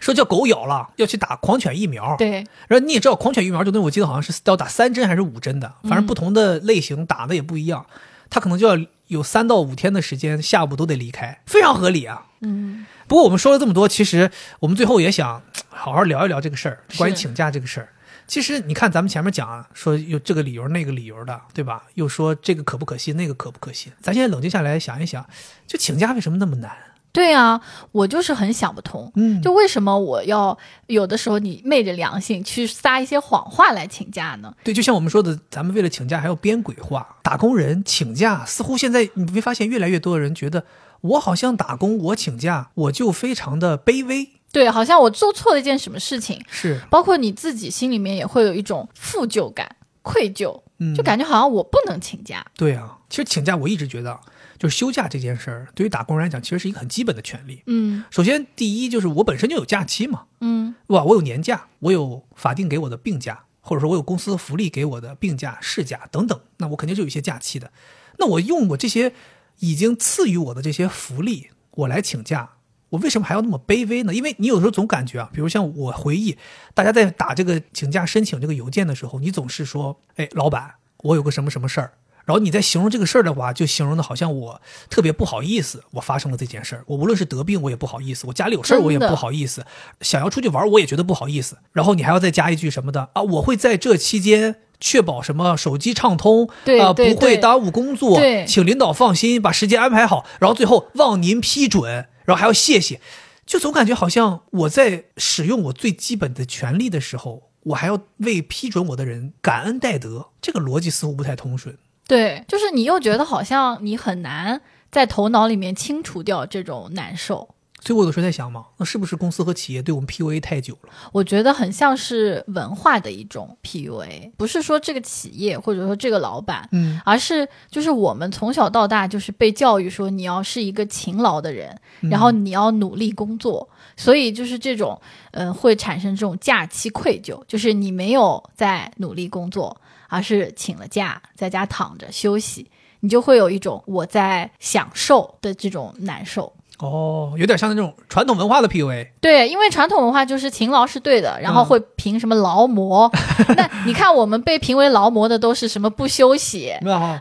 说叫狗咬了，要去打狂犬疫苗。对，然后你也知道，狂犬疫苗这东西，我记得好像是要打三针还是五针的，反正不同的类型打的也不一样，他可能就要有三到五天的时间，下午都得离开，非常合理啊。嗯，不过我们说了这么多，其实我们最后也想好好聊一聊这个事儿，关于请假这个事儿。其实你看，咱们前面讲啊，说有这个理由那个理由的，对吧？又说这个可不可信，那个可不可信。咱现在冷静下来想一想，就请假为什么那么难？对啊，我就是很想不通，嗯，就为什么我要有的时候你昧着良心去撒一些谎话来请假呢？对，就像我们说的，咱们为了请假还要编鬼话。打工人请假，似乎现在你没发现越来越多的人觉得，我好像打工，我请假我就非常的卑微。对，好像我做错了一件什么事情，是，包括你自己心里面也会有一种负疚感、愧疚，嗯，就感觉好像我不能请假。对啊。其实请假，我一直觉得，就是休假这件事儿，对于打工人来讲，其实是一个很基本的权利。嗯首先，第一就是我本身就有假期嘛，嗯对吧？我有年假，我有法定给我的病假，或者说我有公司福利给我的病假、事假等等，那我肯定是有一些假期的。那我用我这些已经赐予我的这些福利，我来请假，我为什么还要那么卑微呢？因为你有时候总感觉啊，比如像我回忆，大家在打这个请假申请这个邮件的时候，你总是说，哎，老板，我有个什么什么事儿。然后你在形容这个事儿的话，就形容的好像我特别不好意思，我发生了这件事儿。我无论是得病，我也不好意思；我家里有事儿，我也不好意思。想要出去玩，我也觉得不好意思。然后你还要再加一句什么的啊？我会在这期间确保什么手机畅通，啊、不会耽误工作，请领导放心，把时间安排好。然后最后望您批准，然后还要谢谢，就总感觉好像我在使用我最基本的权利的时候，我还要为批准我的人感恩戴德，这个逻辑似乎不太通顺。对，就是你又觉得好像你很难在头脑里面清除掉这种难受。所以我有时候在想嘛，那是不是公司和企业对我们 PUA 太久了？我觉得很像是文化的一种 PUA，不是说这个企业或者说这个老板，嗯，而是就是我们从小到大就是被教育说你要是一个勤劳的人，然后你要努力工作，所以就是这种嗯、呃会产生这种假期愧疚，就是你没有在努力工作，而是请了假在家躺着休息，你就会有一种我在享受的这种难受。哦，有点像那种传统文化的 PUA。对，因为传统文化就是勤劳是对的，然后会评什么劳模。那你看，我们被评为劳模的都是什么不休息，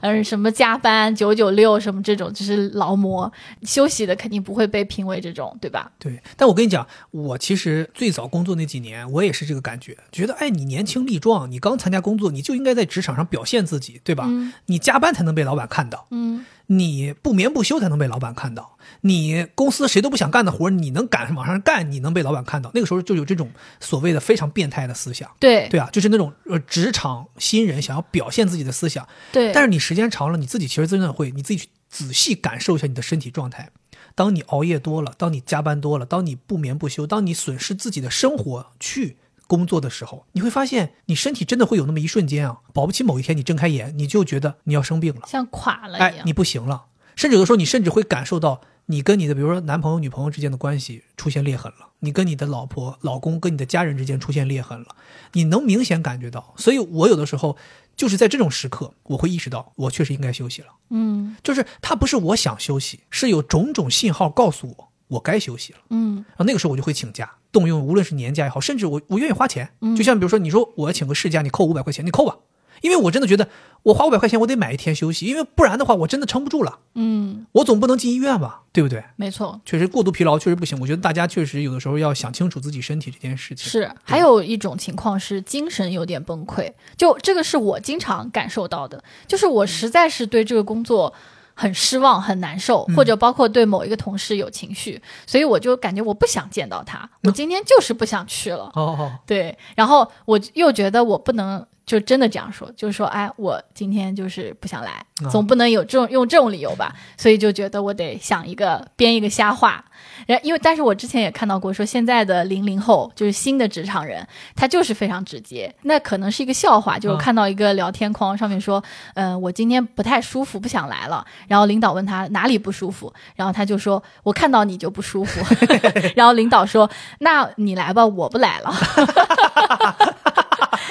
嗯，什么加班九九六什么这种，就是劳模。休息的肯定不会被评为这种，对吧？对，但我跟你讲，我其实最早工作那几年，我也是这个感觉，觉得哎，你年轻力壮，你刚参加工作，你就应该在职场上表现自己，对吧？嗯你加班才能被老板看到，嗯，你不眠不休才能被老板看到，你公司谁都不想干的活，你能敢往上干，你能被老板看到。那个时候就有这种所谓的非常变态的思想，对对啊，就是那种呃职场新人想要表现自己的思想。对，但是你时间长了，你自己其实真的会，你自己去仔细感受一下你的身体状态。当你熬夜多了，当你加班多了，当你不眠不休，当你损失自己的生活去工作的时候，你会发现你身体真的会有那么一瞬间啊，保不齐某一天你睁开眼，你就觉得你要生病了，像垮了一样，。哎你不行了，甚至有的时候你甚至会感受到你跟你的比如说男朋友、女朋友之间的关系出现裂痕了，你跟你的老婆、老公、跟你的家人之间出现裂痕了，你能明显感觉到。所以我有的时候就是在这种时刻，我会意识到我确实应该休息了。嗯就是他不是我想休息，是有种种信号告诉我我该休息了。嗯然后那个时候我就会请假，动用无论是年假也好，甚至我我愿意花钱。嗯就像比如说你说我要请个事假，你扣五百块钱，你扣吧，因为我真的觉得我花五百块钱我得买一天休息，因为不然的话我真的撑不住了，嗯，我总不能进医院吧，对不对？没错。确实过度疲劳确实不行，我觉得大家确实有的时候要想清楚自己身体这件事情。是，还有一种情况是精神有点崩溃，就这个是我经常感受到的，就是我实在是对这个工作很失望、很难受，或者包括对某一个同事有情绪，所以我就感觉我不想见到他，我今天就是不想去了。哦哦，对，然后我又觉得我不能就真的这样说，就是说，哎，我今天就是不想来，啊总不能有这种用这种理由吧？所以就觉得我得想一个编一个瞎话。然因为，但是我之前也看到过，说现在的零零后就是新的职场人，他就是非常直接。那可能是一个笑话，就是看到一个聊天框上面说，嗯、我今天不太舒服，不想来了。然后领导问他哪里不舒服，然后他就说，我看到你就不舒服。然后领导说，那你来吧，我不来了。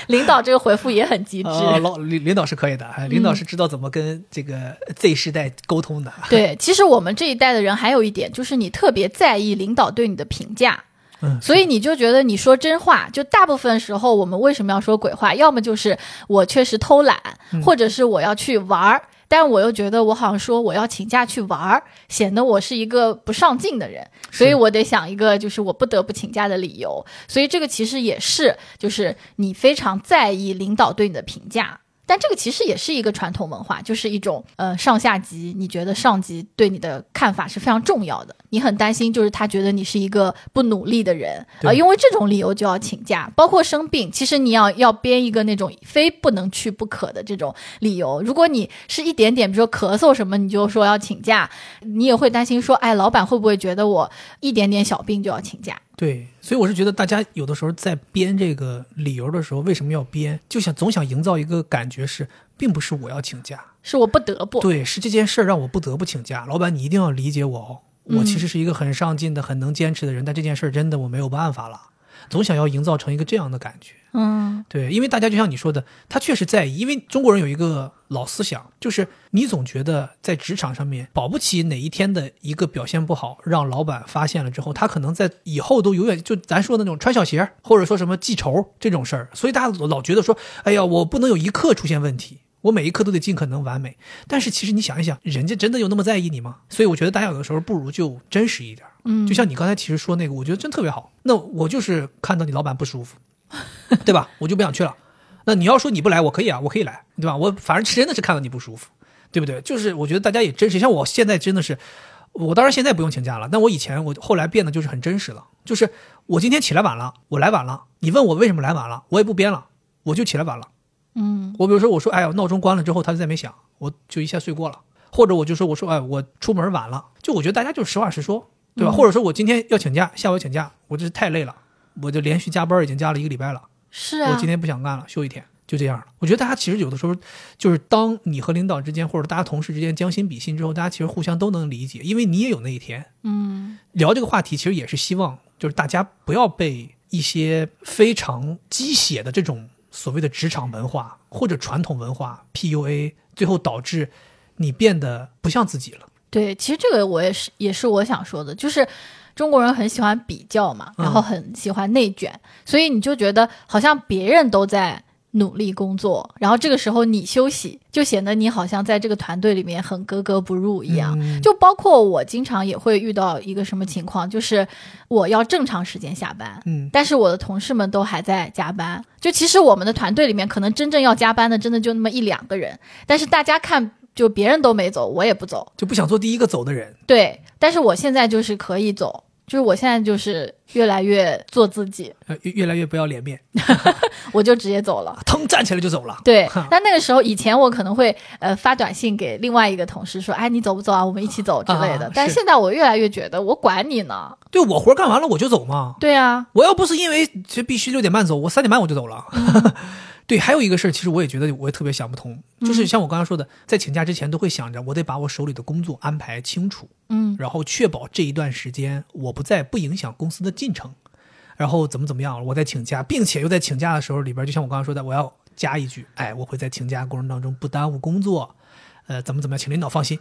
领导这个回复也很机智。呃，老领领导是可以的，哎领导是知道怎么跟这个 Z 世代沟通的。对，其实我们这一代的人还有一点，就是你特别在意领导对你的评价。嗯，所以你就觉得你说真话，就大部分时候我们为什么要说鬼话？要么就是我确实偷懒，或者是我要去玩儿，但我又觉得我好像说我要请假去玩儿，显得我是一个不上进的人，所以我得想一个就是我不得不请假的理由。所以这个其实也是，就是你非常在意领导对你的评价。但这个其实也是一个传统文化，就是一种呃上下级，你觉得上级对你的看法是非常重要的，你很担心就是他觉得你是一个不努力的人啊、对因为这种理由就要请假，包括生病，其实你要要编一个那种非不能去不可的这种理由。如果你是一点点，比如说咳嗽什么，你就说要请假，你也会担心说，哎，老板会不会觉得我一点点小病就要请假？对，所以我是觉得大家有的时候在编这个理由的时候，为什么要编？就想总想营造一个感觉是，并不是我要请假，是我不得不。对，是这件事儿让我不得不请假。老板，你一定要理解我哦，我其实是一个很上进的、很能坚持的人，但这件事儿真的我没有办法了。总想要营造成一个这样的感觉。嗯，对，因为大家就像你说的，他确实在意。因为中国人有一个老思想，就是你总觉得在职场上面保不齐哪一天的一个表现不好，让老板发现了之后，他可能在以后都永远就咱说的那种穿小鞋，或者说什么记仇这种事儿。所以大家老觉得说，哎呀，我不能有一刻出现问题，我每一刻都得尽可能完美。但是其实你想一想，人家真的有那么在意你吗？所以我觉得大家有的时候不如就真实一点。嗯，就像你刚才其实说那个，我觉得真特别好。那我就是看到你老板不舒服。对吧？我就不想去了。那你要说你不来，我可以啊，我可以来，对吧？我反正真的是看到你不舒服，对不对？就是我觉得大家也真实。像我现在真的是，我当然现在不用请假了，但我以前我后来变得就是很真实了。就是我今天起来晚了，我来晚了，你问我为什么来晚了，我也不编了，我就起来晚了。嗯，我比如说我说哎呀闹钟关了之后他就再没响，我就一下睡过了。或者我就说我说哎我出门晚了，就我觉得大家就实话实说，对吧？或者说我今天要请假，下午请假，我这是太累了，我就连续加班已经加了一个礼拜了。是啊，我今天不想干了，休一天，就这样了。我觉得大家其实有的时候，就是当你和领导之间，或者大家同事之间将心比心之后，大家其实互相都能理解，因为你也有那一天。嗯，聊这个话题其实也是希望，就是大家不要被一些非常鸡血的这种所谓的职场文化或者传统文化 PUA，最后导致你变得不像自己了。对，其实这个我也是，也是我想说的，就是中国人很喜欢比较嘛，然后很喜欢内卷，所以你就觉得好像别人都在努力工作，然后这个时候你休息，就显得你好像在这个团队里面很格格不入一样。嗯就包括我经常也会遇到一个什么情况，就是我要正常时间下班，嗯，但是我的同事们都还在加班。就其实我们的团队里面，可能真正要加班的，真的就那么一两个人，但是大家看。就别人都没走，我也不走，就不想做第一个走的人。对，但是我现在就是可以走，就是我现在就是越来越做自己，呃，越越来越不要脸面，我就直接走了。腾站起来就走了。对，但那个时候以前我可能会呃发短信给另外一个同事说，哎，你走不走啊？我们一起走之类的。啊但现在我越来越觉得，我管你呢。对我活干完了我就走嘛。对啊，我要不是因为这必须六点半走，我三点半我就走了。对，还有一个事儿，其实我也觉得我也特别想不通，就是像我刚刚说的，在请假之前都会想着我得把我手里的工作安排清楚，嗯。然后确保这一段时间我不在不影响公司的进程，然后怎么怎么样，我在请假，并且又在请假的时候里边，就像我刚刚说的，我要加一句，哎，我会在请假过程当中不耽误工作，呃，怎么怎么样，请领导放心。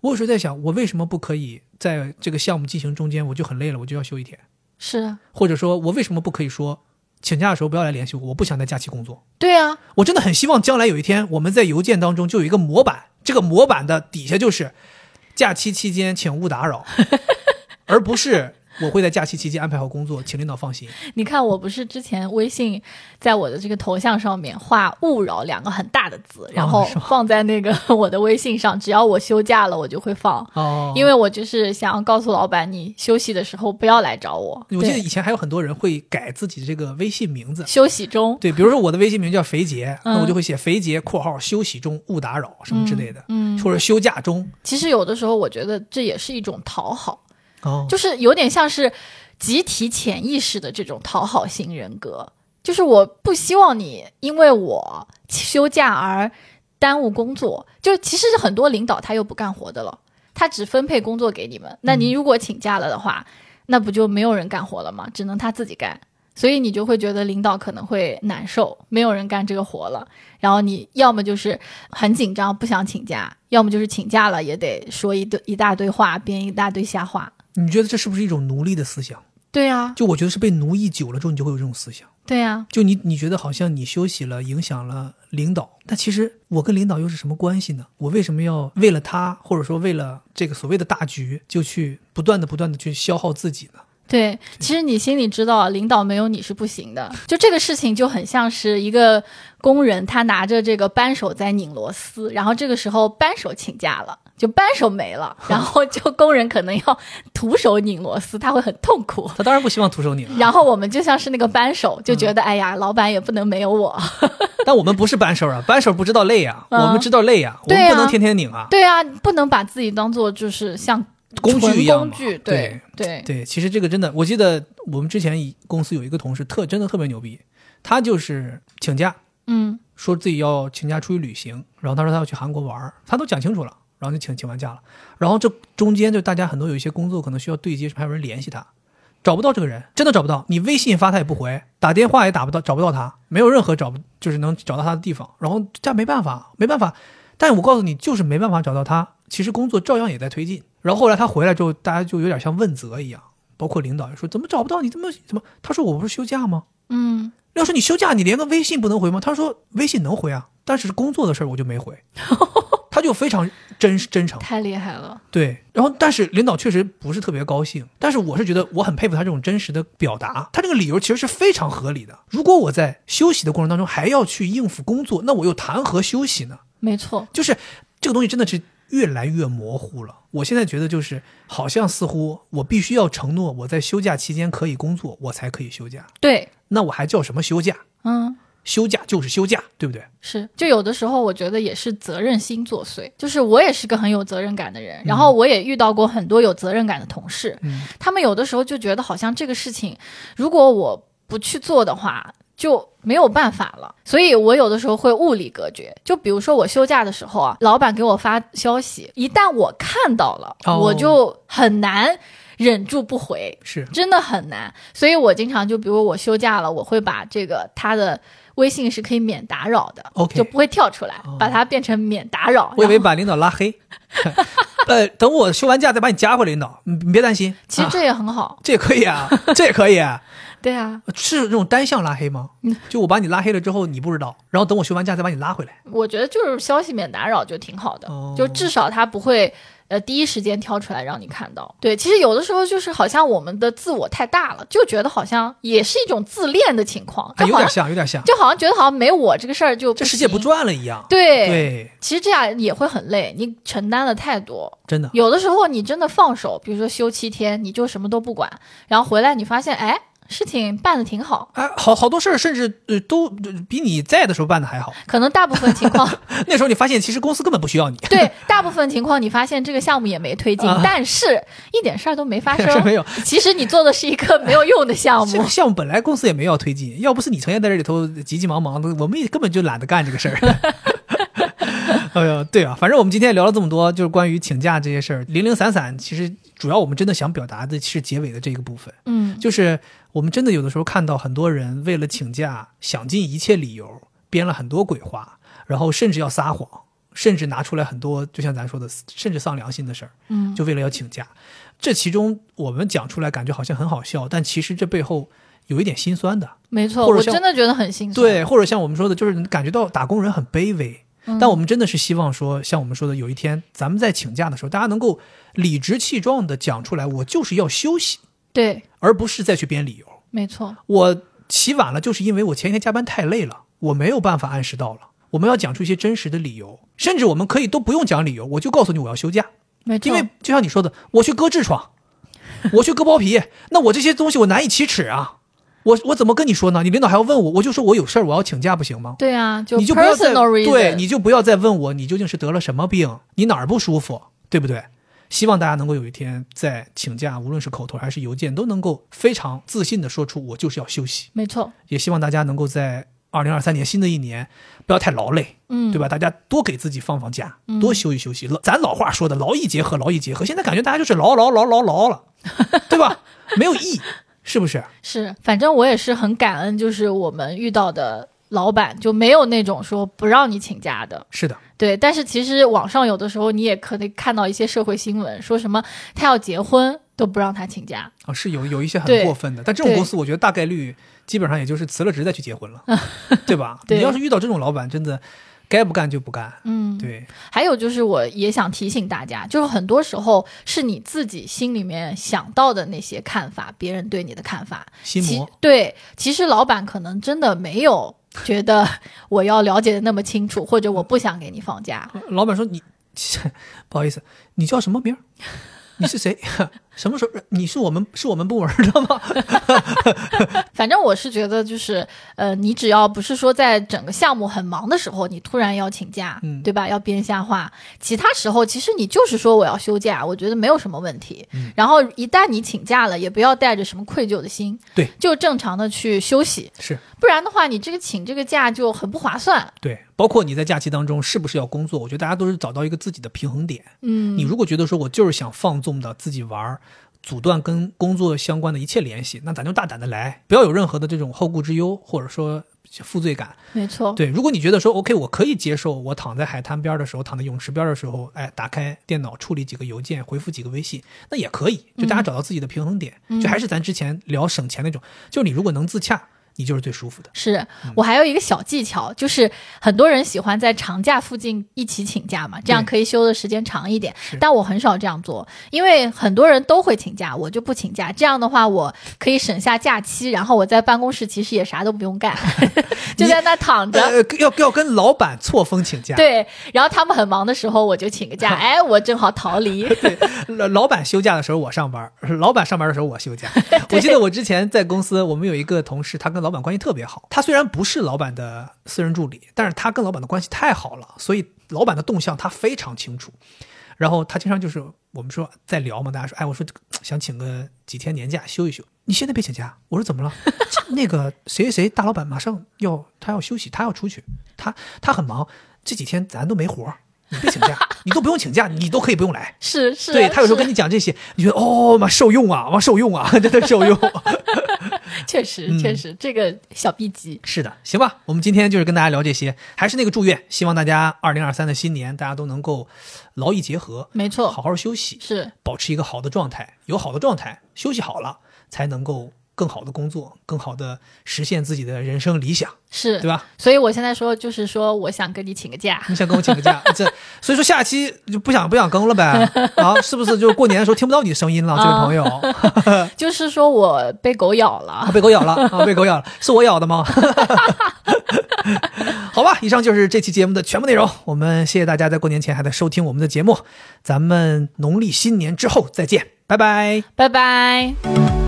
我有时候在想，我为什么不可以在这个项目进行中间，我就很累了，我就要休一天。是啊，或者说我为什么不可以说请假的时候不要来联系我？我不想在假期工作。对啊，我真的很希望将来有一天我们在邮件当中就有一个模板，这个模板的底下就是假期期间请勿打扰，而不是我会在假期期间安排好工作，请领导放心。你看我不是之前微信在我的这个头像上面画“勿扰”两个很大的字，然后放在那个 我的微信上，只要我休假了，我就会放。哦，因为我就是想要告诉老板，你休息的时候不要来找我。我记得以前还有很多人会改自己的这个微信名字。休息中，对，比如说我的微信名叫肥杰，嗯那我就会写肥杰（括号休息中勿打扰）什么之类的，嗯，或者休假中。其实有的时候我觉得这也是一种讨好，就是有点像是集体潜意识的这种讨好型人格。就是我不希望你因为我休假而耽误工作。就其实是很多领导他又不干活的了，他只分配工作给你们。那你如果请假了的话，那不就没有人干活了吗？只能他自己干。所以你就会觉得领导可能会难受，没有人干这个活了。然后你要么就是很紧张，不想请假；要么就是请假了也得说一堆一大堆话，编一大堆瞎话。你觉得这是不是一种奴隶的思想？对呀、就我觉得是被奴役久了之后，你就会有这种思想。对呀、就你你觉得好像你休息了，影响了领导，但其实我跟领导又是什么关系呢？我为什么要为了他，或者说为了这个所谓的大局，就去不断的不断的去消耗自己呢？对，其实你心里知道，领导没有你是不行的。就这个事情就很像是一个工人，他拿着这个扳手在拧螺丝，然后这个时候扳手请假了，就扳手没了，然后就工人可能要徒手拧螺丝，他会很痛苦。他当然不希望徒手拧了，然后我们就像是那个扳手，就觉得、哎呀，老板也不能没有我。但我们不是扳手啊，扳手不知道累啊，嗯。我们知道累啊，我们不能天天拧啊。对啊，不能把自己当做就是像工具一样工具，对对对，其实这个真的，我记得我们之前一公司有一个同事特真的特别牛逼，他就是请假，嗯。说自己要请假出去旅行，然后他说他要去韩国玩，他都讲清楚了，然后就请请完假了，然后这中间就大家很多有一些工作可能需要对接，还有人联系他，找不到这个人，真的找不到，你微信发他也不回，打电话也打不到，找不到他，没有任何找不就是能找到他的地方，然后这没办法，没办法，但我告诉你，就是没办法找到他，其实工作照样也在推进。然后后来他回来之后，大家就有点像问责一样，包括领导也说怎么找不到你，怎么怎么？他说我不是休假吗？嗯，要说你休假，你连个微信不能回吗？他说微信能回啊，但是工作的事儿我就没回。他就非常真真诚，太厉害了，对。然后，但是领导确实不是特别高兴，但是我是觉得我很佩服他这种真实的表达，他这个理由其实是非常合理的。如果我在休息的过程当中还要去应付工作，那我又谈何休息呢？没错，就是这个东西真的是越来越模糊了。我现在觉得就是好像似乎我必须要承诺我在休假期间可以工作，我才可以休假。对，那我还叫什么休假？嗯。休假就是休假，对不对？是，就有的时候我觉得也是责任心作祟。就是我也是个很有责任感的人，然后我也遇到过很多有责任感的同事，嗯他们有的时候就觉得好像这个事情，如果我不去做的话，就没有办法了。所以我有的时候会物理隔绝。就比如说我休假的时候啊，老板给我发消息，一旦我看到了，哦我就很难忍住不回。是真的很难，所以我经常就比如我休假了，我会把这个他的微信是可以免打扰的 OK 就不会跳出来，哦把它变成免打扰。我以为把领导拉黑，呃，等我休完假再把你加回来，领导，你你别担心。啊其实这也很好，这也可以啊，这也可以啊，对啊，是这种单向拉黑吗？就我把你拉黑了之后，你不知道，然后等我休完假再把你拉回来。我觉得就是消息免打扰就挺好的，哦就至少他不会。呃，第一时间挑出来让你看到。对，其实有的时候就是好像我们的自我太大了，就觉得好像也是一种自恋的情况，啊，就好像有点像，有点像，就好像觉得好像没我这个事儿就这世界不。转了一样。对，对，其实这样也会很累，你承担了太多。真的，有的时候你真的放手，比如说休七天，你就什么都不管，然后回来你发现，哎，事情办的挺好。哎，好好多事儿，甚至呃都呃比你在的时候办的还好。可能大部分情况，那时候你发现其实公司根本不需要你，对，大部分情况你发现这个项目也没推进，啊但是一点事儿都没发生。没有。其实你做的是一个没有用的项目这个。项目本来公司也没有要推进，要不是你成天在这里头急急忙忙的，我们也根本就懒得干这个事儿。哎呀，对啊，反正我们今天聊了这么多，就是关于请假这些事儿，零零散散，其实主要我们真的想表达的是结尾的这个部分，嗯，就是我们真的有的时候看到很多人为了请假，想尽一切理由，编了很多鬼话，然后甚至要撒谎，甚至拿出来很多，就像咱说的，甚至丧良心的事儿，嗯就为了要请假。这其中我们讲出来感觉好像很好笑，但其实这背后有一点心酸的。没错，我真的觉得很心酸。对，或者像我们说的，就是感觉到打工人很卑微。嗯，但我们真的是希望说，像我们说的，有一天咱们在请假的时候，大家能够理直气壮地讲出来，我就是要休息，对，而不是再去编理由。没错，我起晚了，就是因为我前一天加班太累了，我没有办法按时到了。我们要讲出一些真实的理由，甚至我们可以都不用讲理由，我就告诉你我要休假，没错，因为就像你说的，我去割痔疮，我去割包皮，那我这些东西我难以启齿啊，我我怎么跟你说呢？你领导还要问我，我就说我有事儿，我要请假，不行吗？对啊，就你就不要再对，你就不要再问我你究竟是得了什么病，你哪儿不舒服，对不对？希望大家能够有一天在请假，无论是口头还是邮件，都能够非常自信的说出我就是要休息。没错，也希望大家能够在二零二三年新的一年不要太劳累，嗯，对吧？大家多给自己放放假，嗯多休息休息。老咱老话说的劳逸结合，劳逸结合。现在感觉大家就是劳劳劳劳劳了，对吧？没有意义，是不是？是，反正我也是很感恩，就是我们遇到的老板就没有那种说不让你请假的，是的，对。但是其实网上有的时候你也可以看到一些社会新闻，说什么他要结婚都不让他请假，啊，是有有一些很过分的，但这种公司我觉得大概率基本上也就是辞了职再去结婚了，对吧？对你要是遇到这种老板，真的该不干就不干。嗯，对，还有就是，我也想提醒大家，就是很多时候是你自己心里面想到的那些看法，别人对你的看法，心魔对，其实老板可能真的没有觉得我要了解的那么清楚，或者我不想给你放假。老板说你 不好意思，你叫什么名儿？你是谁？什么时候？你是我们是我们部门的吗？反正我是觉得，就是呃，你只要不是说在整个项目很忙的时候，你突然要请假，嗯对吧？要编瞎话，其他时候其实你就是说我要休假，我觉得没有什么问题。嗯然后一旦你请假了，也不要带着什么愧疚的心，对，就正常的去休息，是不然的话，你这个请这个假就很不划算。对，包括你在假期当中是不是要工作？我觉得大家都是找到一个自己的平衡点。嗯，你如果觉得说我就是想放纵的自己玩儿，阻断跟工作相关的一切联系，那咱就大胆的来，不要有任何的这种后顾之忧，或者说负罪感。没错，对，如果你觉得说 OK，我可以接受，我躺在海滩边的时候，躺在泳池边的时候，哎，打开电脑处理几个邮件，回复几个微信，那也可以。就大家找到自己的平衡点，就还是咱之前聊省钱那种，就你如果能自洽，你就是最舒服的。是嗯我还有一个小技巧，就是很多人喜欢在长假附近一起请假嘛，这样可以休的时间长一点。但我很少这样做，因为很多人都会请假，我就不请假。这样的话，我可以省下假期，然后我在办公室其实也啥都不用干，就在那躺着。呃，要要跟老板错峰请假，对，然后他们很忙的时候，我就请个假，哎，我正好逃离。老老板休假的时候我上班，老板上班的时候我休假。我记得我之前在公司，我们有一个同事，他跟老老板关系特别好。他虽然不是老板的私人助理，但是他跟老板的关系太好了，所以老板的动向他非常清楚。然后他经常就是我们说在聊嘛，大家说，哎，我说想请个几天年假休一休。你现在别请假。我说怎么了？那个谁谁谁大老板马上要他要休息，他要出去，他他很忙，这几天咱都没活儿你别请假，你都不用请假，你都可以不用来。是是，对他有时候跟你讲这些，你觉得哦妈受用啊，妈受用啊，真的受用。确实确实这个小 B 级。是的，行吧，我们今天就是跟大家聊这些，还是那个祝愿，希望大家二零二三的新年大家都能够劳逸结合，没错好好休息，是保持一个好的状态，有好的状态，休息好了，才能够更好的工作，更好的实现自己的人生理想，是，对吧？所以我现在说就是说，我想跟你请个假。你想跟我请个假，这所以说下期就不想不想更了呗？啊，是不是？就是过年的时候听不到你的声音了，这位朋友。就是说我被狗咬了啊，。被狗咬了啊！被狗咬了，是我咬的吗？好吧，以上就是这期节目的全部内容。我们谢谢大家在过年前还在收听我们的节目，咱们农历新年之后再见，拜拜。拜拜。